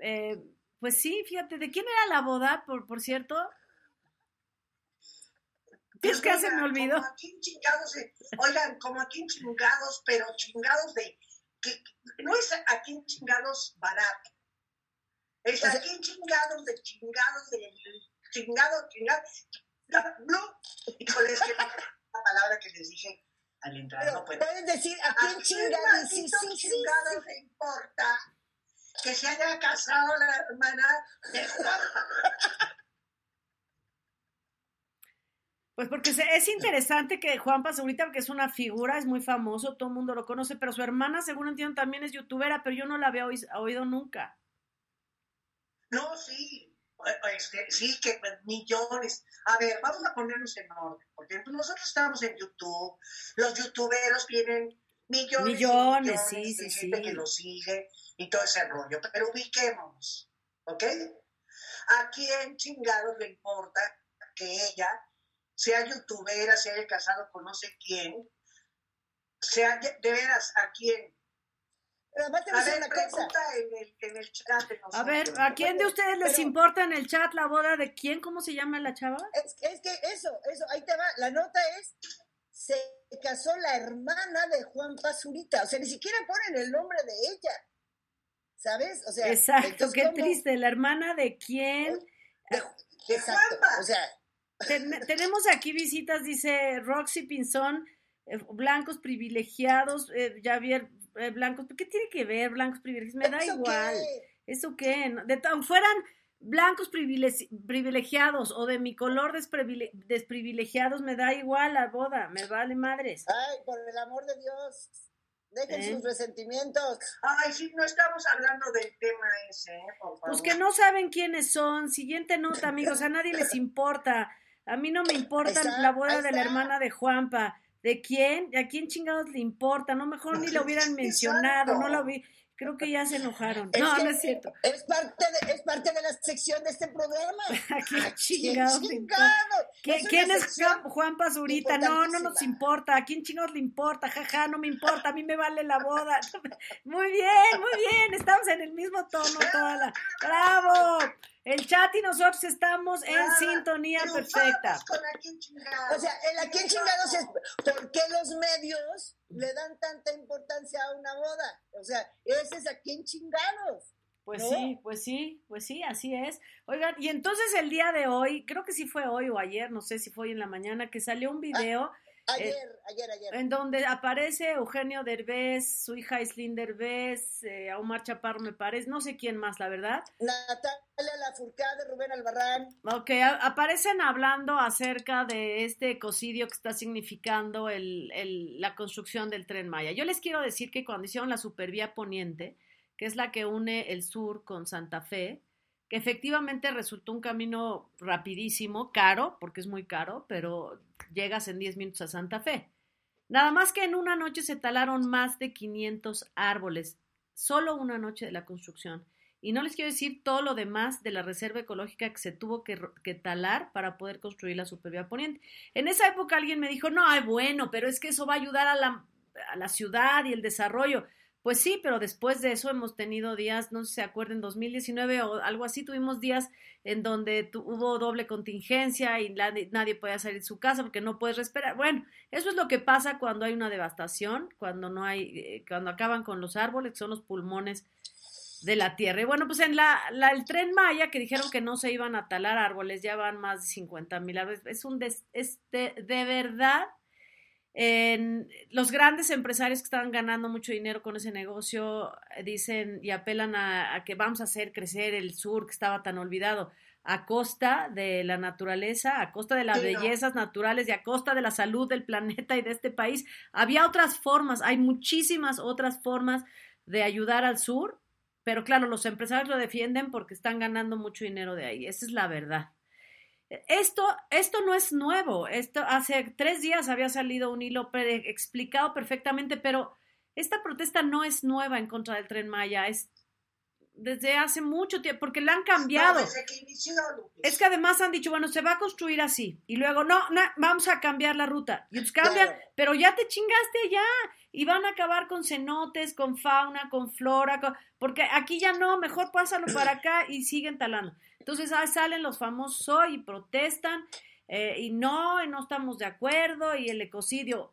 Eh, pues sí, fíjate, ¿de quién era la boda, por, por cierto? Es que se me olvidó. chingados, oigan, como aquí chingados, pero chingados de. Que, no es aquí chingados barato. Es aquí chingados de chingados de chingados, chingados Blue. Híjole, es que la palabra que les dije al entrar Pero no puedo. puedes decir a ¿A quién chingados? Sí, sí, sí, chingado le importa que se haya casado la hermana de Juan? Pues porque es interesante que Juan ahorita porque es una figura, es muy famoso, todo el mundo lo conoce, pero su hermana, según entiendo, también es youtuber, pero yo no la había oí- oído nunca. No, sí. Este, sí, que millones. A ver, vamos a ponernos en orden. Porque nosotros estamos en YouTube. Los youtuberos tienen millones, y Millones, sí, de sí, gente sí. que los sigue y todo ese rollo. Pero ubiquémonos. ¿Ok? ¿A quién chingados le importa que ella sea youtubera, se haya casado con no sé quién? Sea, de veras, ¿a quién? Pero además te voy a decir una cosa. en el, en el chat. A ver. ¿a quién de ustedes les Pero- importa en el chat la boda de quién? ¿Cómo se llama la chava? Es, es que eso, eso, ahí te va. La nota es, se casó la hermana de Juan Pazurita. O sea, ni siquiera ponen el nombre de ella. ¿Sabes? O sea, Exacto, entonces, qué ¿cómo? triste. ¿La hermana de quién? De- De exacto. O sea, Ten- tenemos aquí visitas, dice Roxy Pinzón, eh, blancos privilegiados, eh, Javier, eh, blancos, ¿qué tiene que ver blancos privilegiados? Me da ¿eso igual. qué? ¿Eso qué? De tan fueran blancos privile- privilegiados o de mi color desprivilegiados, me da igual la boda, me vale madres. Ay, por el amor de Dios. Dejen ¿Eh? sus resentimientos. Ay, sí, no estamos hablando del tema ese, ¿eh? por favor. Pues que no saben quiénes son. Siguiente nota, amigos, a nadie les importa. A mí no me importa está, la boda de la hermana de Juanpa. ¿De quién? ¿A quién chingados le importa? No, mejor ni lo hubieran [laughs] mencionado, no lo vi. Creo que ya se enojaron. Es No, no es cierto. Es parte, de, es parte de la sección de este programa. [laughs] ¿A quién ¿A quién chingados una ¿Quién es Juan, Pazurita? No, no nos importa. ¿A quién chingados le importa? Jaja, no me importa. A mí me vale la boda. [laughs] Muy bien, muy bien. Estamos en el mismo tono toda la... ¡Bravo! El chat y nosotros estamos en sintonía perfecta. con a quién chingados. O sea, el a quién chingados es por qué los medios le dan tanta importancia a una boda. O sea, ese es a quién chingados. Pues ¿No? sí, pues sí, pues sí, así es. Oigan, y entonces el día de hoy, creo que sí fue hoy o ayer, no sé si fue hoy en la mañana, que salió un video Ayer, ayer, ayer. en donde aparece Eugenio Derbez, su hija Islín Derbez, eh, Omar Chaparro me parece, no sé quién más, la verdad. Natalia Lafourcade, Rubén Albarrán. Ok, aparecen hablando acerca de este ecocidio que está significando el, el- la construcción del tren Maya. Yo les quiero decir que cuando hicieron la supervía poniente, que es la que une el sur con Santa Fe, que efectivamente resultó un camino rapidísimo, caro, porque es muy caro, pero llegas en 10 minutos a Santa Fe. Nada más que en una noche se talaron más de 500 árboles, solo una noche de la construcción. Y no les quiero decir todo lo demás de la reserva ecológica que se tuvo que, que talar para poder construir la supervía poniente. En esa época alguien me dijo, no, ay, bueno, pero es que eso va a ayudar a la, a la ciudad y el desarrollo. Pues sí, pero después de eso hemos tenido días, no sé si se acuerdan, 2019 o algo así, tuvimos días en donde tu- hubo doble contingencia y nadie, nadie podía salir de su casa porque no puedes respirar. Bueno, eso es lo que pasa cuando hay una devastación, cuando no hay, eh, cuando acaban con los árboles, que son los pulmones de la tierra. Y bueno, pues en la, la- el tren Maya, que dijeron que no se iban a talar árboles, ya van más de 50 mil árboles. Es un des- es de, de verdad. En- los grandes empresarios que estaban ganando mucho dinero con ese negocio eh, dicen y apelan a, a que vamos a hacer crecer el sur que estaba tan olvidado a costa de la naturaleza, a costa de las Sí, no. bellezas naturales y a costa de la salud del planeta y de este país. Había otras formas, hay muchísimas otras formas de ayudar al sur, pero claro, los empresarios lo defienden porque están ganando mucho dinero de ahí. Esa es la verdad. Esto, esto no es nuevo. Esto hace tres días había salido un hilo explicado perfectamente, pero esta protesta no es nueva en contra del tren Maya. Es desde hace mucho tiempo, porque la han cambiado. No, que inició. Es que además han dicho, bueno, se va a construir así. Y luego, no, no, vamos a cambiar la ruta. Y pues cambian, Claro. pero ya te chingaste ya. Y van a acabar con cenotes, con fauna, con flora, con- porque aquí ya no, mejor pásalo para acá y siguen talando. Entonces ahí salen los famosos hoy y protestan eh, y no, y no estamos de acuerdo y el ecocidio.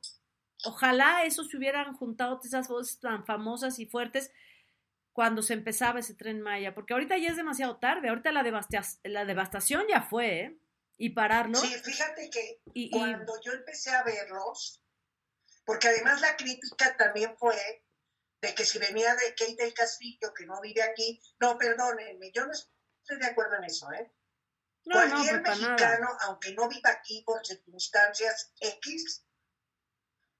Ojalá eso se hubieran juntado esas voces tan famosas y fuertes cuando se empezaba ese tren Maya, porque ahorita ya es demasiado tarde, ahorita la, devasta- la devastación ya fue, ¿eh? y pararlo. Sí, fíjate que Y- y- cuando yo empecé a verlos, porque además la crítica también fue de que si venía de Kate del Castillo, que no vive aquí, no, perdónenme, yo no estoy de acuerdo en eso, ¿eh? No, Cualquier pues mexicano, nada. aunque no viva aquí por circunstancias X,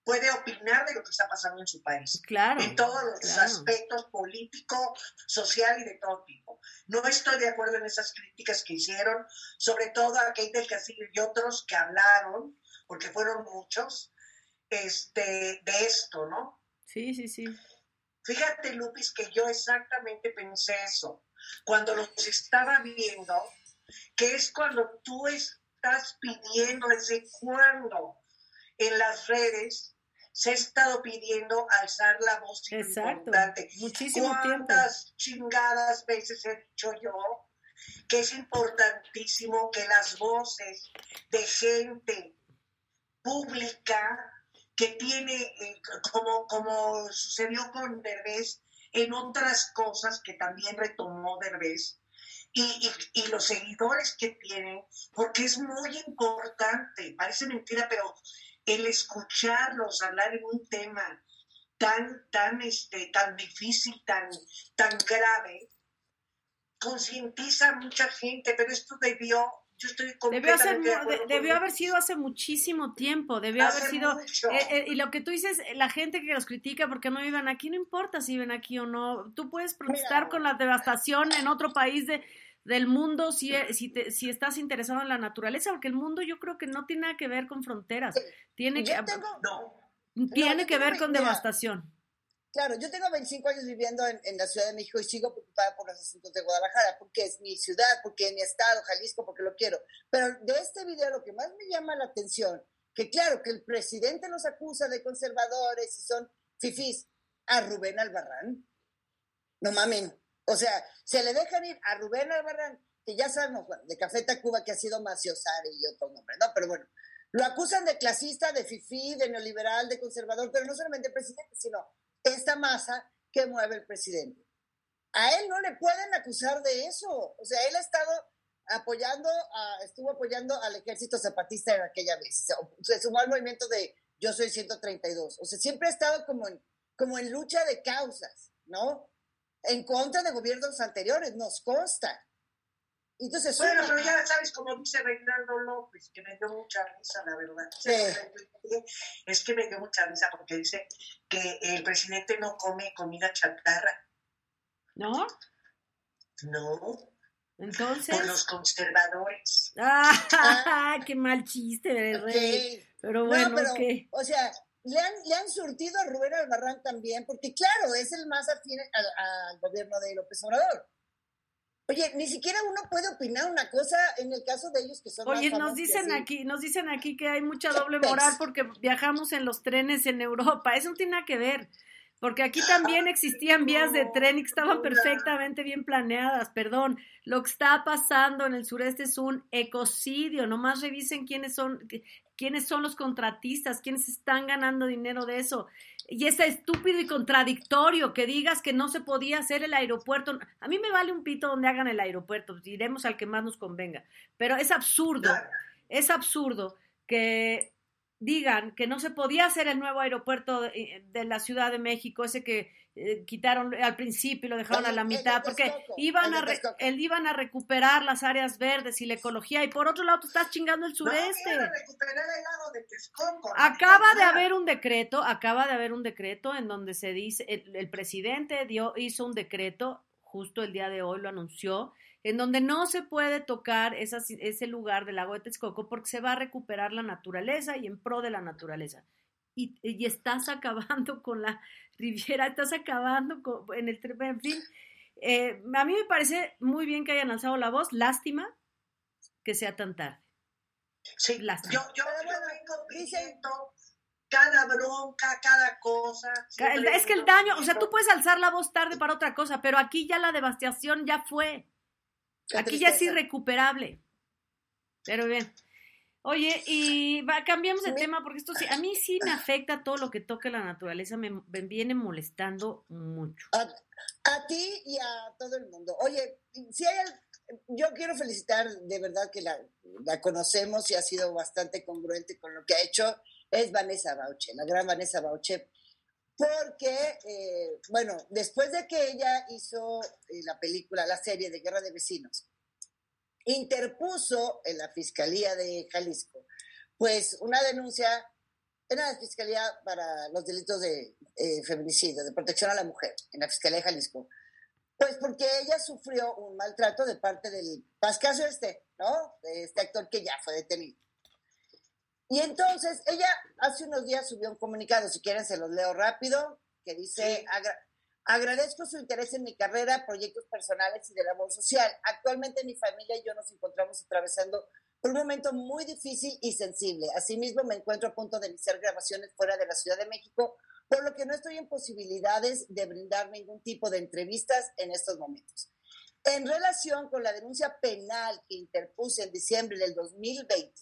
puede opinar de lo que está pasando en su país. Claro. en todos los claro. aspectos político, social y de todo tipo. No estoy de acuerdo en esas críticas que hicieron, sobre todo a Kate del Castillo y otros que hablaron, porque fueron muchos, este, de esto, ¿no? Sí, sí, sí. Fíjate, Lupis, que yo exactamente pensé eso. Cuando los estaba viendo, que es cuando tú estás pidiendo, ¿desde cuándo en las redes se ha estado pidiendo alzar la voz Exacto. importante? Muchísimo tiempo. ¿Cuántas chingadas veces he dicho yo que es importantísimo que las voces de gente pública que tiene, eh, como, como sucedió con Derbez, en otras cosas que también retomó Derbez, y, y, y los seguidores que tienen, porque es muy importante, parece mentira, pero el escucharlos hablar en un tema tan, tan, este, tan difícil, tan, tan grave, concientiza a mucha gente, pero esto debió, yo estoy Debió, de de- debió haber sido hace muchísimo tiempo, debió Hace haber sido... eh, eh, y lo que tú dices, la gente que los critica porque no viven aquí, no importa si viven aquí o no. Tú puedes protestar Mira. con la devastación en otro país de, del mundo si, eh, si, te- si estás interesado en la naturaleza, porque el mundo yo creo que no tiene nada que ver con fronteras, tiene que, tengo, No, tiene que ver con mira, devastación. Claro, yo tengo 25 años viviendo en, la Ciudad de México y sigo preocupada por los asuntos de Guadalajara, porque es mi ciudad, porque es mi estado, Jalisco, porque lo quiero. Pero de este video lo que más me llama la atención, que claro, que el presidente los acusa de conservadores y son fifís, a Rubén Albarrán. No mamen. O sea, se le dejan ir a Rubén Albarrán, que ya sabemos, bueno, de Café Tacuba, que ha sido Maciosare y otro nombre, ¿no? Pero bueno, lo acusan de clasista, de fifí, de neoliberal, de conservador, pero no solamente presidente, sino esta masa que mueve el presidente. A él no le pueden acusar de eso. O sea, él ha estado apoyando, a- estuvo apoyando al ejército zapatista en aquella vez. Se- sumó al movimiento de Yo Soy 132. O sea, siempre ha estado como en, como en lucha de causas, ¿no? En contra de gobiernos anteriores, nos consta. Entonces, Bueno, pero ya sabes, como dice Reinaldo López, que me dio mucha risa, la verdad. Sí. Es que me dio mucha risa porque dice que el presidente no come comida chatarra. ¿No? No, Entonces... por los conservadores. [laughs] ¡Ah! ¡Qué mal chiste, de rey! Ok. Pero No, bueno, pero, ¿qué? o sea, le han, le han surtido a Rubén Albarrán también, porque claro, es el más afín al, al gobierno de López Obrador. Oye, ni siquiera uno puede opinar una cosa en el caso de ellos que son más Oye, nos dicen así. aquí, nos dicen aquí que hay mucha ¿Qué doble moral porque viajamos en los trenes en Europa. Eso no tiene nada que ver. Porque aquí también existían vías de tren y que estaban perfectamente bien planeadas. Perdón, lo que está pasando en el sureste es un ecocidio. Nomás revisen quiénes son, quiénes son los contratistas, quiénes están ganando dinero de eso. Y es estúpido y contradictorio que digas que no se podía hacer el aeropuerto. A mí me vale un pito donde hagan el aeropuerto, iremos al que más nos convenga. Pero es absurdo, es absurdo que digan que no se podía hacer el nuevo aeropuerto de, de la Ciudad de México, ese que eh, quitaron al principio y lo dejaron a la mitad, porque iban a, re- el- iban a recuperar las áreas verdes y la ecología, y por otro lado tú estás chingando el sureste. vienen a recuperar el lago de Texcoco. Acaba de haber un decreto, acaba de haber un decreto en donde se dice, el, el presidente dio, hizo un decreto, justo el día de hoy lo anunció, en donde no se puede tocar esas- ese lugar del lago de Texcoco porque se va a recuperar la naturaleza y en pro de la naturaleza. Y, y estás [laughs] acabando con la [laughs] Riviera, estás acabando con, en el tren, en fin. Eh, a mí me parece muy bien que hayan alzado la voz, lástima que sea tan tarde. Sí, Lástima. yo, yo, vengo pidiendo cada bronca, cada cosa. Es que el daño, o sea, tú puedes alzar la voz tarde para otra cosa, pero aquí ya la devastación ya fue. Aquí ya es irrecuperable. Pero bien. Oye, y va, cambiamos de tema porque esto sí, a mí sí me afecta todo lo que toque la naturaleza, me, me viene molestando mucho. A, a ti y a todo el mundo. Oye, si hay yo quiero felicitar, de verdad que la, la, conocemos y ha sido bastante congruente con lo que ha hecho, es Vanessa Bauche, la gran Vanessa Bauche, porque, eh, bueno, después de que ella hizo eh, la película, la serie de Guerra de Vecinos, interpuso en la Fiscalía de Jalisco, pues una denuncia en la Fiscalía para los delitos de eh, feminicidio, de protección a la mujer, en la Fiscalía de Jalisco. Pues porque ella sufrió un maltrato de parte del Pascasio este, ¿no? De este actor que ya fue detenido. Y entonces ella hace unos días subió un comunicado, si quieren se los leo rápido, que dice, agradezco su interés en mi carrera, proyectos personales y de labor social. Actualmente mi familia y yo nos encontramos atravesando un momento muy difícil y sensible. Asimismo, me encuentro a punto de iniciar grabaciones fuera de la Ciudad de México, por lo que no estoy en posibilidades de brindar ningún tipo de entrevistas en estos momentos. En relación con la denuncia penal que interpuse en diciembre del 2020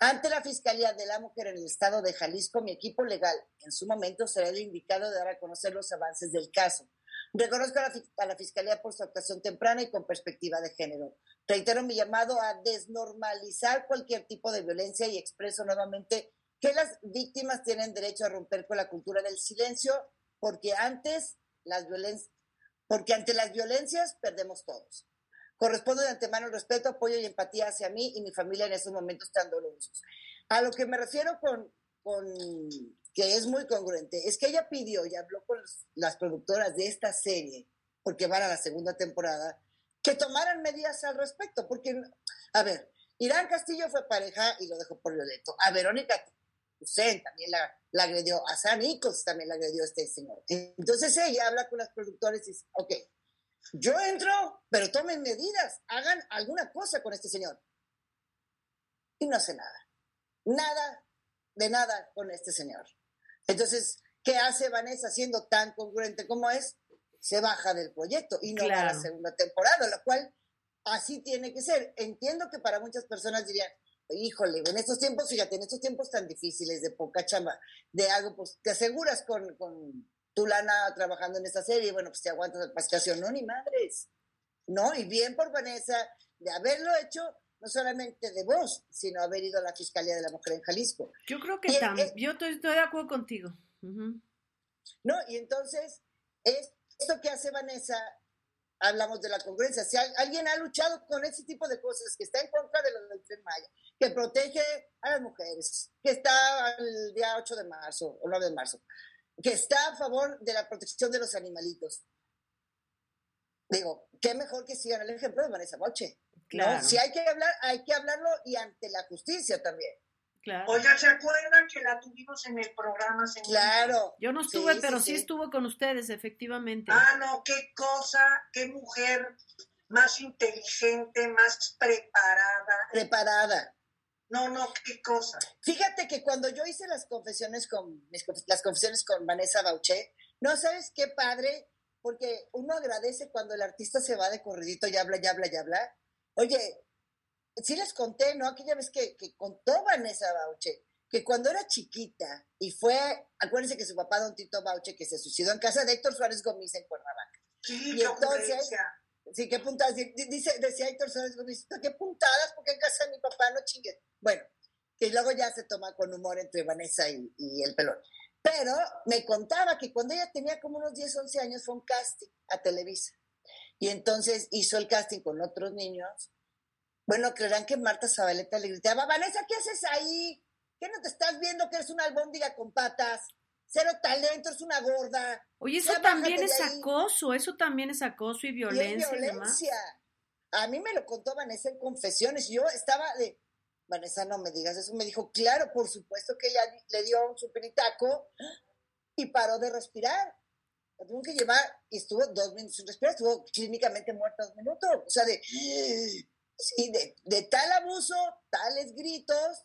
ante la Fiscalía de la Mujer en el Estado de Jalisco, mi equipo legal en su momento será el indicado de dar a conocer los avances del caso. Reconozco a la, Fiscalía por su actuación temprana y con perspectiva de género. Reitero mi llamado a desnormalizar cualquier tipo de violencia y expreso nuevamente que las víctimas tienen derecho a romper con la cultura del silencio porque antes las porque ante las violencias perdemos todos. Corresponde de antemano el respeto, apoyo y empatía hacia mí y mi familia en estos momentos tan dolorosos. A lo que me refiero con, con que es muy congruente, es que ella pidió y habló con las productoras de esta serie, porque van a la segunda temporada, que tomaran medidas al respecto, porque, a ver, Irán Castillo fue pareja y lo dejó por violeto. A Verónica Hussein también la, la, agredió, a San Nichols también la agredió este señor. Entonces ella habla con las productores y dice, ok, yo entro, pero tomen medidas, hagan alguna cosa con este señor. Y no hace nada. Nada de nada con este señor. Entonces, ¿qué hace Vanessa siendo tan congruente como es? Se baja del proyecto y no va a la segunda temporada, lo cual así tiene que ser. Entiendo que para muchas personas dirían, híjole, en estos tiempos, fíjate, en estos tiempos tan difíciles de poca chamba, de algo, pues te aseguras con, con tu lana trabajando en esta serie, bueno, pues te aguantas la pascación, no, ni madres, ¿no? Y bien por Vanessa de haberlo hecho, no solamente de vos, sino haber ido a la Fiscalía de la Mujer en Jalisco. Yo creo que también, yo estoy, de acuerdo contigo. No, y entonces, es, esto que hace Vanessa hablamos de la congruencia. Si alguien ha luchado con ese tipo de cosas, que está en contra de lo del Tren Maya, que protege a las mujeres, que está el día 8 de marzo o 9 de marzo, que está a favor de la protección de los animalitos. Digo, qué mejor que sigan el ejemplo de Vanessa Boche. Claro. Si hay que hablar, hay que hablarlo y ante la justicia también. Claro. Oiga, ¿se acuerdan que la tuvimos en el programa? Claro. Yo no estuve, pero sí, estuvo con ustedes, efectivamente. Ah, no, qué cosa, qué mujer más inteligente, más preparada. Preparada. No, no, qué cosa. Fíjate que cuando yo hice las confesiones con las confesiones con Vanessa Bauché, no sabes qué padre, porque uno agradece cuando el artista se va de corridito y habla, y habla, y habla. Oye, sí les conté, ¿no? Aquella vez que, que contó Vanessa Bauche, que cuando era chiquita y fue, acuérdense que su papá, don Tito Bauche, que se suicidó en casa de Héctor Suárez Gómez en Cuernavaca. Sí, y entonces, sí, qué puntadas, dice, decía Héctor Suárez Gómez, qué puntadas, porque en casa de mi papá no chingue. Bueno, que luego ya se toma con humor entre Vanessa y, y el pelón. Pero me contaba que cuando ella tenía como unos 10, 11 años fue un casting a Televisa. Y entonces hizo el casting con otros niños bueno, creerán que Marta Zabaleta le gritaba, Vanessa, ¿qué haces ahí? ¿Qué no te estás viendo que eres una albóndiga con patas? Cero talento, es una gorda. Oye, eso también es acoso, eso también es acoso y violencia. Y violencia. A mí me lo contó Vanessa en confesiones. Yo estaba de, Vanessa, no me digas eso. Me dijo, claro, por supuesto que ella le dio un superitaco y paró de respirar. La tuvo que llevar y estuvo dos minutos sin respirar, estuvo clínicamente muerta dos minutos. O sea, de, [gasps] Sí, de, tal abuso, tales gritos.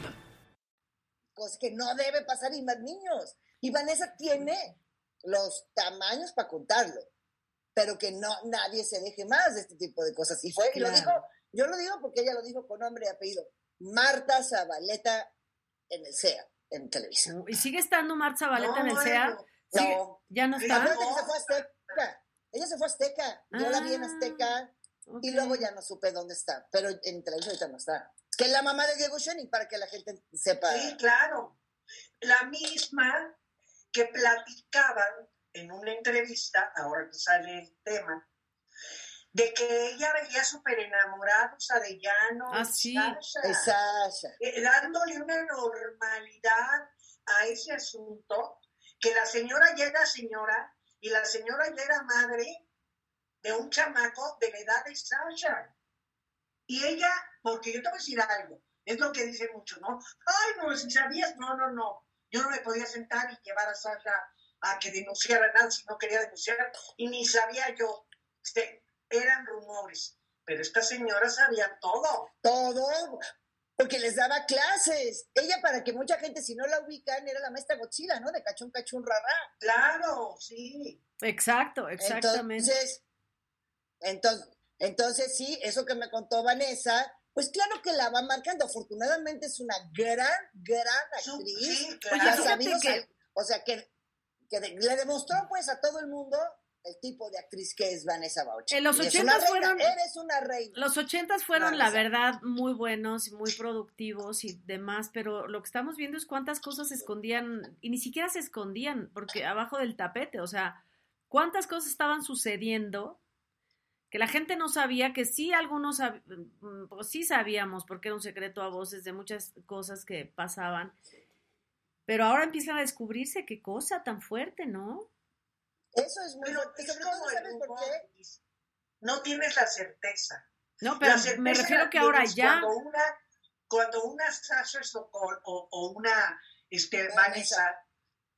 Pues que no debe pasar y más niños. Y Vanessa tiene los tamaños para contarlo, pero que no nadie se deje más de este tipo de cosas. Y fue, y lo Claro. dijo, yo lo digo porque ella lo dijo con nombre y apellido. Marta Zabaleta en el CEA, en Televisa. ¿Y sigue estando Marta Zabaleta en el No, CEA? bueno. Sigue- No. ¿Ya no está? Acuérdate que se fue a Azteca. Ella se fue a Azteca. Yo la vi en Ah, Azteca y ok. luego ya no supe dónde está. Pero en Televisa ahorita no está. Que es la mamá de Diego Schoening, para que la gente sepa. Sí, claro. La misma que platicaban en una entrevista, ahora que sale el tema, de que ella veía súper enamorados a Arellano Ah, y sí. Sasha. eh, dándole una normalidad a ese asunto, que la señora ya era señora y la señora ya era madre de un chamaco de la edad de Sasha. Y ella, porque yo te voy a decir algo, es lo que dicen muchos, ¿no? Ay, no, si sabías, no, no, no. Yo no me podía sentar y llevar a Sasha a que denunciara nada si no quería denunciar, y ni sabía yo. Este, eran rumores, pero esta señora sabía todo. Todo. Porque les daba clases. Ella, para que mucha gente, si no la ubican, era la maestra Godzilla, ¿no? De cachón, cachón, rará. Claro, sí. Exacto, exactamente. Entonces, entonces, entonces, sí, eso que me contó Vanessa, pues claro que la va marcando. Afortunadamente es una gran, gran actriz. sí, que claro. que- o sea, que, que le demostró pues a todo el mundo el tipo de actriz que es Vanessa Bauch. En los Y es 80 una reina, fueron- Eres una reina. Los ochentas fueron, la verdad, muy buenos y muy productivos y demás, pero lo que estamos viendo es cuántas cosas se escondían, y ni siquiera se escondían, porque abajo del tapete, o sea, cuántas cosas estaban sucediendo que la gente no sabía, que sí algunos, sab- mm, pues sí sabíamos, porque era un secreto a voces de muchas cosas que pasaban, pero ahora empiezan a descubrirse qué cosa tan fuerte, ¿no? Eso es muy Pero es Sobre todo, ¿sabes por qué? No tienes la certeza. No, pero certeza me refiero que ahora ya... Cuando una, cuando una Sasha Sokol o, o una este. Vanessa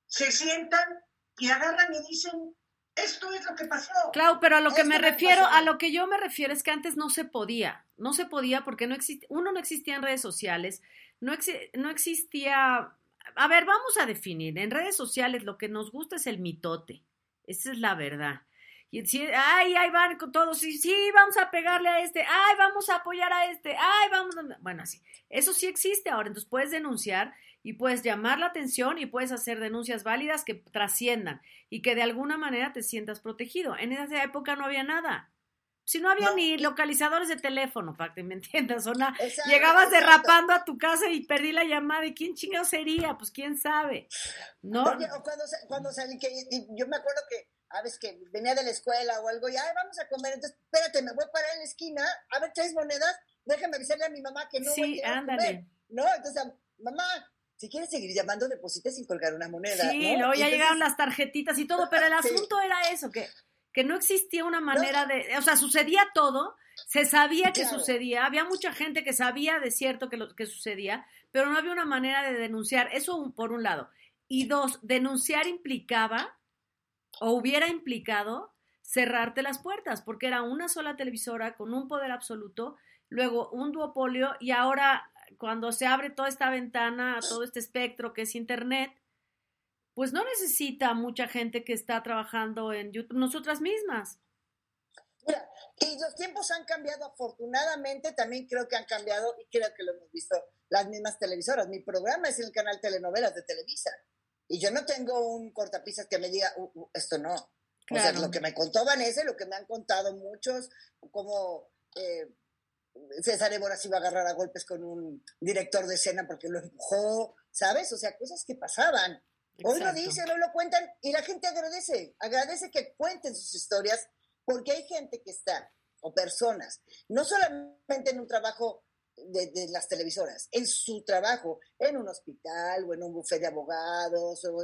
se sientan y agarran y dicen, esto es lo que pasó. Claro, pero a lo que me que me refiero, pasó. a lo que yo me refiero es que antes no se podía, no se podía porque no existe, uno no existía en redes sociales, no existía, a ver, vamos a definir, en redes sociales lo que nos gusta es el mitote, esa es la verdad. Y si, ay, ahí van con todos, sí, sí, vamos a pegarle a este, ay, vamos a apoyar a este, ay, vamos, a... bueno, así, eso sí existe ahora, entonces puedes denunciar y puedes llamar la atención y puedes hacer denuncias válidas que trasciendan y que de alguna manera te sientas protegido. En esa época no había nada. Si no había No. ni localizadores de teléfono, para que me entiendas, o na- Exacto, llegabas exacto. derrapando a tu casa y perdí la llamada, ¿y quién chingado sería? Pues quién sabe, ¿no? O cuando, cuando salí, que yo me acuerdo que a veces que venía de la escuela o algo y, ay, vamos a comer, entonces, espérate, me voy a parar en la esquina, a ver, ¿traes monedas? Déjame avisarle a mi mamá que no voy a Sí, llegar a ándale. comer, ¿no? Entonces, mamá, si quieres seguir llamando, deposita sin colgar una moneda, Sí, ¿no? luego ya Entonces, llegaron las tarjetitas y todo, pero el [laughs] Sí. asunto era eso, que, que no existía una manera de, o sea, sucedía todo, se sabía que Claro. sucedía, había mucha gente que sabía de cierto que lo que sucedía, pero no había una manera de denunciar, eso por un lado. Y dos, denunciar implicaba o hubiera implicado cerrarte las puertas, porque era una sola televisora con un poder absoluto, luego un duopolio y ahora cuando se abre toda esta ventana, todo este espectro que es Internet, pues no necesita mucha gente que está trabajando en YouTube, nosotras mismas. Mira, y los tiempos han cambiado afortunadamente, también creo que han cambiado y creo que lo hemos visto las mismas televisoras. Mi programa es el canal Telenovelas de Televisa y yo no tengo un cortapisas que me diga, "Uh, uh, esto no. O sea, Claro. lo que me contó Vanessa, lo que me han contado muchos, como eh, César Évora se iba a agarrar a golpes con un director de escena porque lo empujó, ¿sabes? O sea, cosas que pasaban. Hoy lo dicen, hoy lo cuentan y la gente agradece, agradece que cuenten sus historias porque hay gente que está, o personas, no solamente en un trabajo de, las televisoras, en su trabajo, en un hospital o en un bufete de abogados, o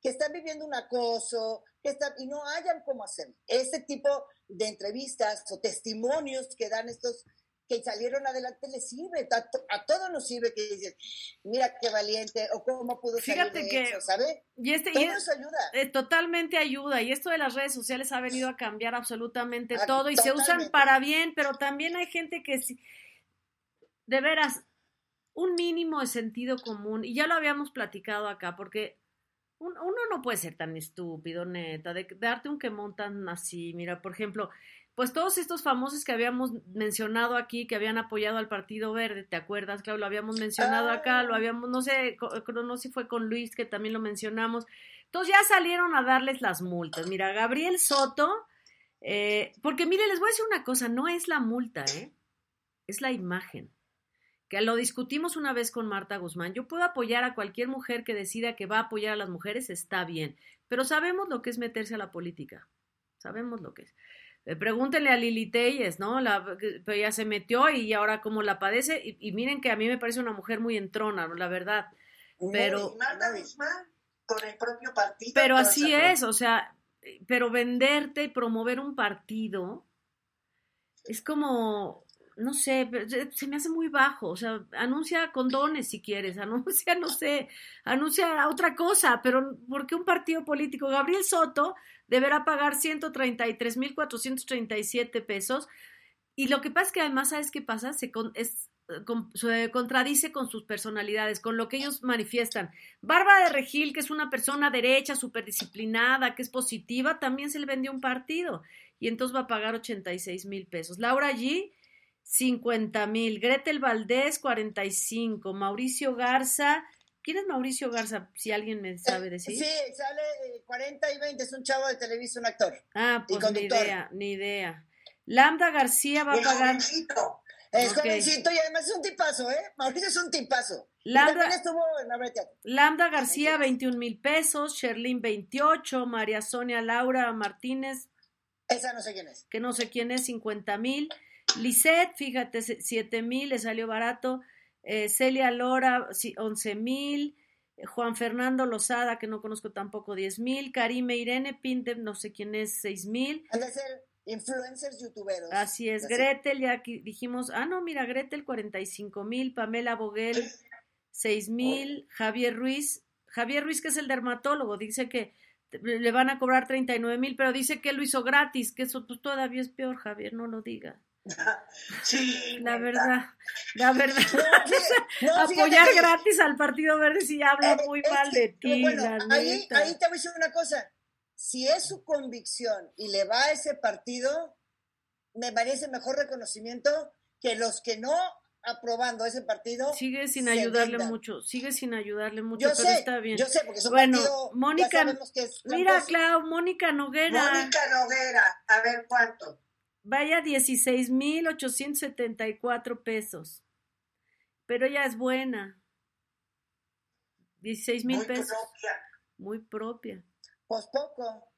que están viviendo un acoso, que están, y no hayan cómo hacer. Este tipo de entrevistas o testimonios que dan estos que salieron adelante les sirve, a, todos nos sirve que dices, mira qué valiente, o cómo pudo Fíjate salir que, eso, ¿sabe? Y este, y ayuda. totalmente ayuda, y esto de las redes sociales ha venido a cambiar absolutamente ah, todo, y se usan para bien, pero también hay gente que, de veras, un mínimo de sentido común, y ya lo habíamos platicado acá, porque uno no puede ser tan estúpido, neta, de darte un quemón tan así. Mira, por ejemplo, pues todos estos famosos que habíamos mencionado aquí, que habían apoyado al Partido Verde, ¿te acuerdas? Claro, lo habíamos mencionado acá, lo ah. habíamos, no sé, no sé si fue con Luis que también lo mencionamos. Entonces ya salieron a darles las multas. Mira, Gabriel Soto, eh, porque mire, les voy a decir una cosa, no es la multa, ¿eh? Es la imagen. Que lo discutimos una vez con Marta Guzmán. Yo puedo apoyar a cualquier mujer que decida que va a apoyar a las mujeres, está bien, pero sabemos lo que es meterse a la política. Sabemos lo que es. Eh, pregúntenle a Lili Telles, ¿no? La, pero ella se metió y ahora cómo la padece. Y, miren que a mí me parece una mujer muy entrona, la verdad. Pero, con el propio partido. Pero así es, o sea, pero venderte y promover un partido es como, no sé, se me hace muy bajo. O sea, anuncia condones si quieres, [laughs] anuncia, no sé, anuncia otra cosa, pero ¿por qué un partido político? Gabriel Soto deberá pagar 133.437 pesos. Y lo que pasa es que además, ¿sabes qué pasa? Se, es, se contradice con sus personalidades, con lo que ellos manifiestan. Bárbara de Regil, que es una persona derecha, súper disciplinada, que es positiva, también se le vendió un partido y entonces va a pagar 86 mil pesos. Laura G., 50 mil. Gretel Valdés, 45. Mauricio Garza, ¿Quién es Mauricio Garza? Si alguien me sabe decir. Sí, sale 40 eh, y 20, es un chavo de televisión, un actor. Ah, pues ni idea, ni idea. Lambda García va a pagar. Es jovencito y además es un tipazo, ¿eh? Mauricio es un tipazo. Lambda, estuvo en la Lambda García, 21 mil pesos. Sherlyn, 28. María Sonia Laura Martínez. Esa no sé quién es. Que no sé quién es, 50 mil. Lisette, fíjate, 7 mil, le salió barato. Eh, Celia Lora, 11 mil. Juan Fernando Lozada, que no conozco tampoco, 10 mil. Karime Irene Pinte, no sé quién es, 6 mil. Han de ser influencers youtuberos. Así es. Gretel, ya dijimos, ah, no, mira, Gretel, 45 mil. Pamela Boguel, 6 mil. Javier Ruiz, Javier Ruiz, que es el dermatólogo, dice que le van a cobrar 39 mil, pero dice que lo hizo gratis, que eso pues, todavía es peor, Javier, no lo diga. [laughs] Sí, la verdad, la verdad. [laughs] apoyar gratis al Partido Verde si habla eh, muy mal de ti. ahí, ahí te voy a decir una cosa. Si es su convicción y le va a ese partido, me parece mejor reconocimiento que los que no aprobando ese partido. Sigue sin ayudarle mucho, sigue sin ayudarle mucho, pero está bien. Yo sé, porque es bueno, Mónica, mira, Clau, Mónica Noguera. Mónica Noguera, a ver cuánto. Vaya 16,874 pesos. Pero ella es buena. 16 mil pesos. Propia. Muy propia. Pues poco.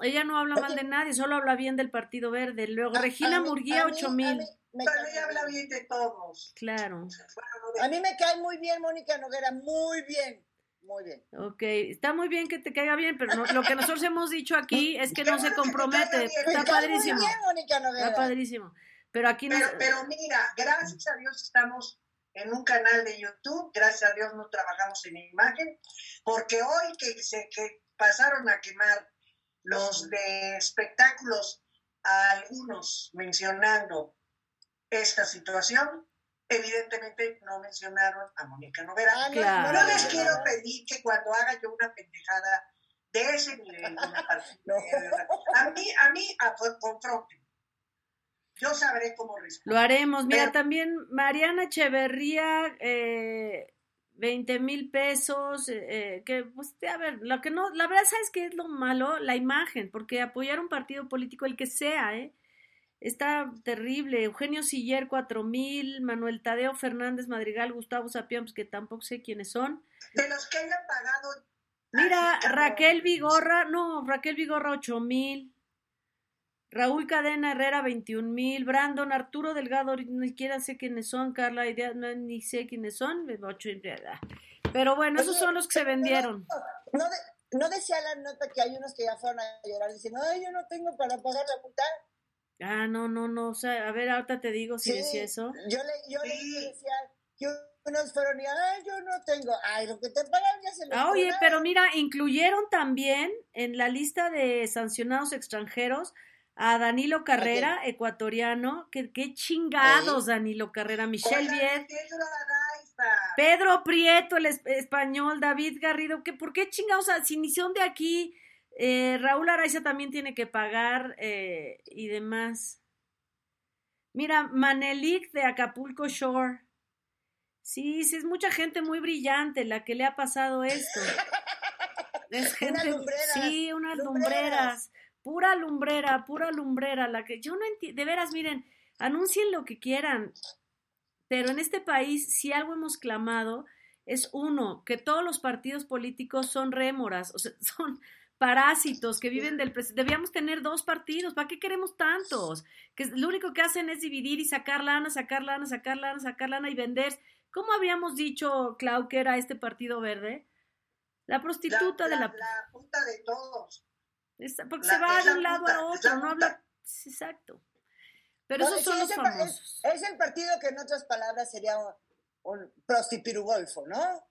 Ella no habla mal de nadie, solo habla bien del Partido Verde. Luego, Regina Murguía, 8 mil. Pero ella habla bien de todos. Claro. A mí me cae muy bien Mónica Noguera, muy bien. Muy bien. Ok, está muy bien que te caiga bien, pero lo que nosotros hemos dicho aquí [laughs] es que no se compromete. Está padrísimo. Está padrísimo. Pero aquí no. Pero, mira, gracias a Dios estamos en un canal de YouTube, gracias a Dios no trabajamos en imagen, porque hoy que se que pasaron a quemar los de espectáculos a algunos mencionando esta situación, evidentemente no mencionaron a Mónica Novera. Ah, no, les quiero pedir que cuando haga yo una pendejada de ese nivel, una [laughs] a mí, a mí, a, confronte. Yo sabré cómo responder. Lo haremos. Mira, también Mariana Echeverría, eh, 20 mil pesos, eh, eh, que, pues, a ver, lo que no, la verdad, ¿sabes qué es lo malo? La imagen, porque apoyar un partido político, el que sea, ¿eh? Está terrible. Eugenio Siller, cuatro mil. Manuel Tadeo Fernández Madrigal, Gustavo Sapián, pues que tampoco sé quiénes son. De los que hayan pagado. Mira. Raquel Vigorra, no, Raquel Vigorra, ocho mil. Raúl Cadena Herrera, 21 mil. Brandon Arturo Delgado, ni siquiera sé quiénes son. Carla Idea, no, ni sé quiénes son. Pero bueno, esos Oye, son los que se no- vendieron. No, no decía la nota que hay unos que ya fueron a llorar diciendo, ay, yo no tengo para pagar la. Ah, no, no, no. O sea, a ver, ahorita te digo si Sí, decía eso. Yo le, yo Sí. que decía que unos fueron y, ay, yo no tengo. Ay, lo que te pagan ya se los Ah, oye, pero mira, incluyeron también en la lista de sancionados extranjeros a Danilo Carrera, ecuatoriano. que qué chingados, Danilo Carrera. Michelle Viet. Pedro Prieto, el es- español, David Garrido, ¿qué, ¿por qué chingados? O sea, si ni son de aquí, eh, Raúl Araiza también tiene que pagar eh, y demás. Mira, Manelik de Acapulco Shore. Sí, sí, es mucha gente muy brillante la que le ha pasado esto. [laughs] Es gente, lumbreras, sí, unas lumbreras. lumbreras. Pura lumbrera, pura lumbrera, la que yo no entiendo, de veras, miren, anuncien lo que quieran, pero en este país, si algo hemos clamado, es uno, que todos los partidos políticos son rémoras, o sea, [laughs] son parásitos que viven del presidente. Debíamos tener dos partidos, ¿para qué queremos tantos? Que lo único que hacen es dividir y sacar lana, sacar lana, sacar lana, sacar lana y vender. ¿Cómo habíamos dicho, Clau, que era este partido verde? La prostituta de la... La puta de todos. es- porque la- se va de un lado puta, a otro, no habla... Exacto. Pero No, esos sí, son los famosos. Es, es el partido que en otras palabras sería un, un prostipirugolfo, ¿no?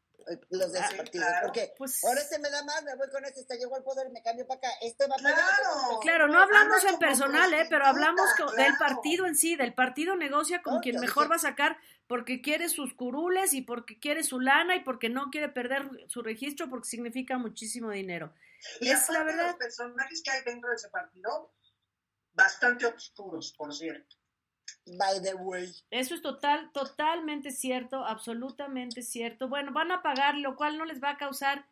Los de ese Ah, partido. claro. Porque Pues- ahora este me da más, me voy con este, este llegó al poder, me cambio para acá. Este va a Claro. Claro, no hablamos Anda en personal, ¿eh? pero hablamos co- del claro. partido en sí, del partido negocia con quien mejor dije- va a sacar porque quiere sus curules y porque quiere su lana y porque no quiere perder su registro porque significa muchísimo dinero. Y Es la verdad. los personajes que hay dentro de ese partido, bastante oscuros, por cierto. By the way. Eso es total, totalmente cierto, absolutamente cierto. Bueno, van a pagar, lo cual no les va a causar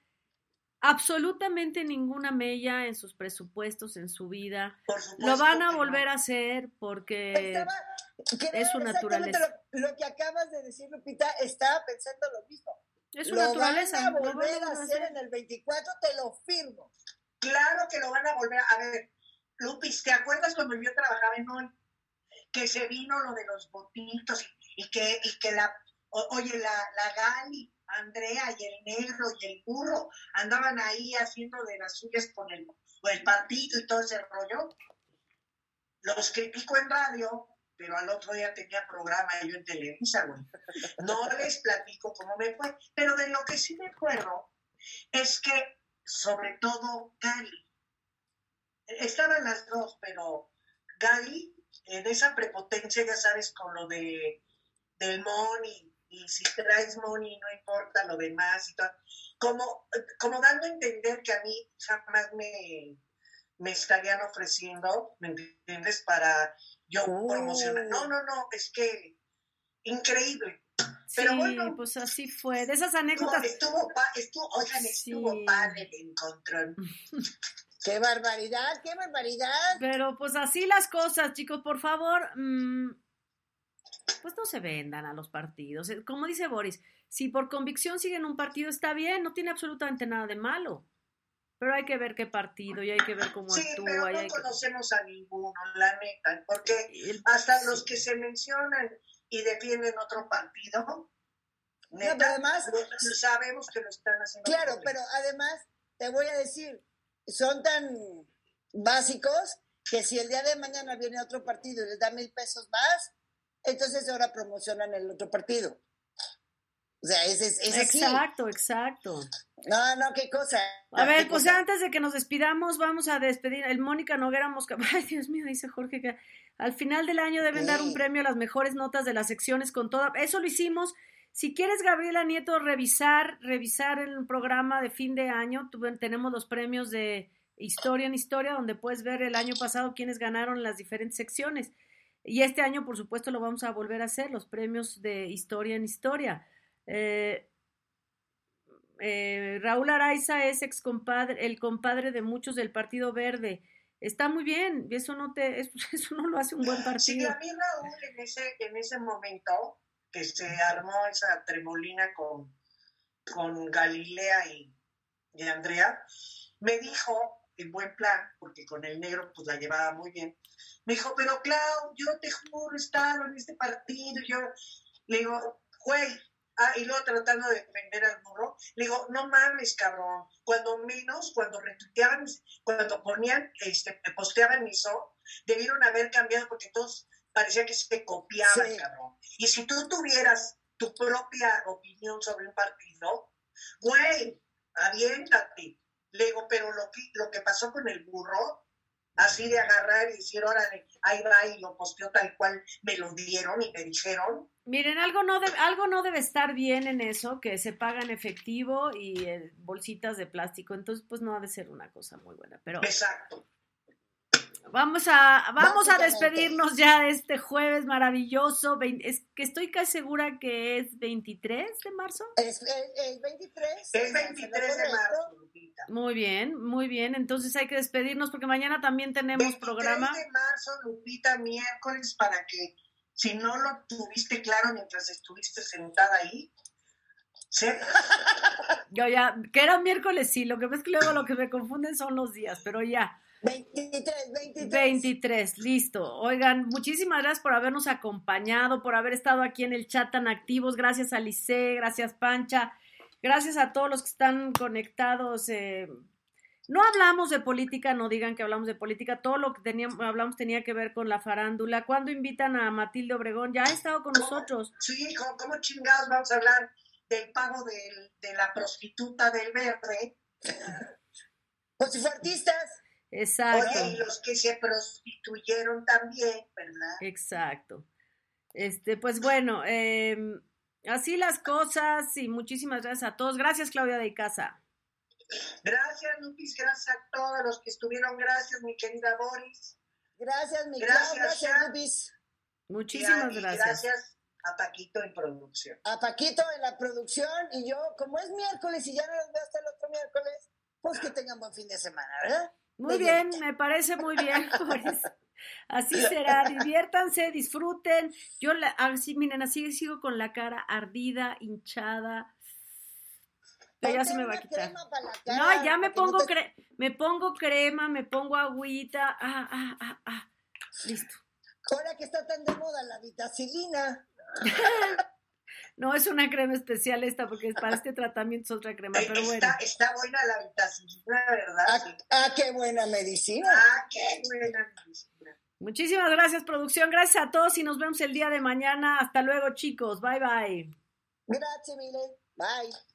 absolutamente ninguna mella en sus presupuestos, en su vida. Por supuesto Lo van a volver no. a hacer porque... Estaba- es su exactamente naturaleza. Lo, lo que acabas de decir, Lupita, estaba pensando lo mismo. Es su lo naturaleza. van a lo van volver a hacer en el 24, te lo firmo. Claro que lo van a volver a ver. Lupis, ¿te acuerdas cuando yo trabajaba en hoy? Que se vino lo de los votitos y, y que, y que la, o- oye, la, la Gali, Andrea y el negro y el burro andaban ahí haciendo de las suyas con el, con el partido y todo ese rollo. Los critico en radio, pero al otro día tenía programa yo en Televisa, güey. No [laughs] les platico cómo me fue, pero de lo que sí me acuerdo es que, sobre todo, Gali, estaban las dos, pero Gali, en esa prepotencia, ya sabes, con lo de del money, y si traes money no importa lo demás y todo, como, como dando a entender que a mí jamás me, me estarían ofreciendo, ¿me entiendes? Para yo Oh. promocionar. No, no, no, es que increíble. Sí, Pero bueno. pues así fue. De esas anécdotas. estuvo, estuvo, oigan, estuvo Sí. padre el encontrón. [laughs] ¡Qué barbaridad, qué barbaridad! Pero pues así las cosas, chicos, por favor, mm, pues no se vendan a los partidos. Eh, Como dice Boris, si por convicción siguen un partido está bien, no tiene absolutamente nada de malo. Pero hay que ver qué partido y hay que ver cómo Sí, actúa. pero y no hay que- conocemos a ninguno, la neta, porque el- hasta sí. los que se mencionan y defienden otro partido, neta, pero además- sabemos que lo están haciendo. Claro, pero además te voy a decir, son tan básicos que si el día de mañana viene otro partido y les da mil pesos más, entonces ahora promocionan el otro partido. O sea, es, es. Exacto, exacto. No, no, qué cosa. A ver, pues cosa. antes de que nos despidamos, vamos a despedir. El Mónica Noguera Mosca. [laughs] Ay, Dios mío, dice Jorge que al final del año deben dar un premio a las mejores notas de las secciones con toda. Eso lo hicimos. Si quieres, Gabriela Nieto, revisar, revisar el programa de fin de año, tenemos los premios de Historia en Historia, donde puedes ver el año pasado quiénes ganaron las diferentes secciones. Y este año, por supuesto, lo vamos a volver a hacer, los premios de Historia en Historia. Eh, eh, Raúl Araiza es ex compadre, el compadre de muchos del Partido Verde. está muy bien, eso no te, eso, [laughs] eso no lo hace un buen Sí, partido. a mí Raúl en ese, en ese momento que se armó esa tremolina con, con Galilea y, y Andrea, me dijo, en buen plan, porque con el negro pues la llevaba muy bien, me dijo, pero Clau, yo te juro, he estado en este partido, yo le digo, güey, ah, y luego tratando de defender al burro, le digo, no mames, cabrón, cuando menos, cuando retuiteaban, cuando ponían, este, posteaban eso, debieron haber cambiado porque todos parecía que se copiaban, Sí. cabrón. Y si tú tuvieras tu propia opinión sobre un partido, güey, aviéntate. Le digo, pero lo que, lo que pasó con el burro, así de agarrar y decir, órale, ahí va y lo posteó tal cual me lo dieron y me dijeron, Miren, algo no, debe, algo no debe estar bien en eso, que se paga en efectivo y eh, bolsitas de plástico, entonces pues no ha de ser una cosa muy buena, pero exacto. Vamos a, vamos a despedirnos ya de este jueves maravilloso, es que estoy casi segura que es 23 de marzo. Es, es- es 23. Es estás en lo 23 de marzo, Lupita. Muy bien, muy bien, entonces hay que despedirnos porque mañana también tenemos 23 programa. de marzo, Lupita, miércoles, para que si no lo tuviste claro mientras estuviste sentada ahí, se- [laughs] Yo ya, que era miércoles, sí, lo que pasa es que luego lo que me confunden son los días, pero ya. 23, 23. 23, listo. Oigan, muchísimas gracias por habernos acompañado, por haber estado aquí en el chat tan activos. Gracias a Lice, gracias Pancha, gracias a todos los que están conectados. eh, No hablamos de política, no digan que hablamos de política. Todo lo que teníamos, hablamos tenía que ver con la farándula. ¿Cuándo invitan a Matilde Obregón? Ya ha estado con nosotros. Sí, ¿cómo, cómo chingados vamos a hablar del pago del- de la prostituta del verde? Pues si artistas. Exacto. Oye, y los que se prostituyeron también, ¿verdad? Exacto. Este, pues bueno, eh, así las cosas y muchísimas gracias a todos. Gracias, Claudia de Casa. Gracias, Lupis, gracias a todos los que estuvieron. Gracias, mi querida Boris. Gracias, mi Gracias, Clau, gracias. Lupis. Muchísimas Y a- y gracias. gracias a Paquito en producción. A Paquito en la producción y yo, como es miércoles y ya no los veo hasta el otro miércoles, pues que tengan buen fin de semana, ¿verdad? Muy bien, me parece muy bien, Boris. [laughs] Así será, diviértanse, disfruten. Yo, la, así, miren, así sigo con la cara ardida, hinchada. Pero ya se me va a quitar. No, ya me no pongo, te- cre me pongo crema, me pongo agüita. Ah, ah, ah, ah. Listo. Ahora que está tan de moda la vitacilina. [laughs] No es una crema especial esta, porque para este tratamiento es otra crema, pero bueno. está, está buena la vitacilina, ¿verdad? Ah, ah, qué buena medicina. Ah, qué buena medicina. Muchísimas gracias, producción. Gracias a todos y nos vemos el día de mañana. Hasta luego, chicos. Bye, bye. Gracias, Mile. Bye.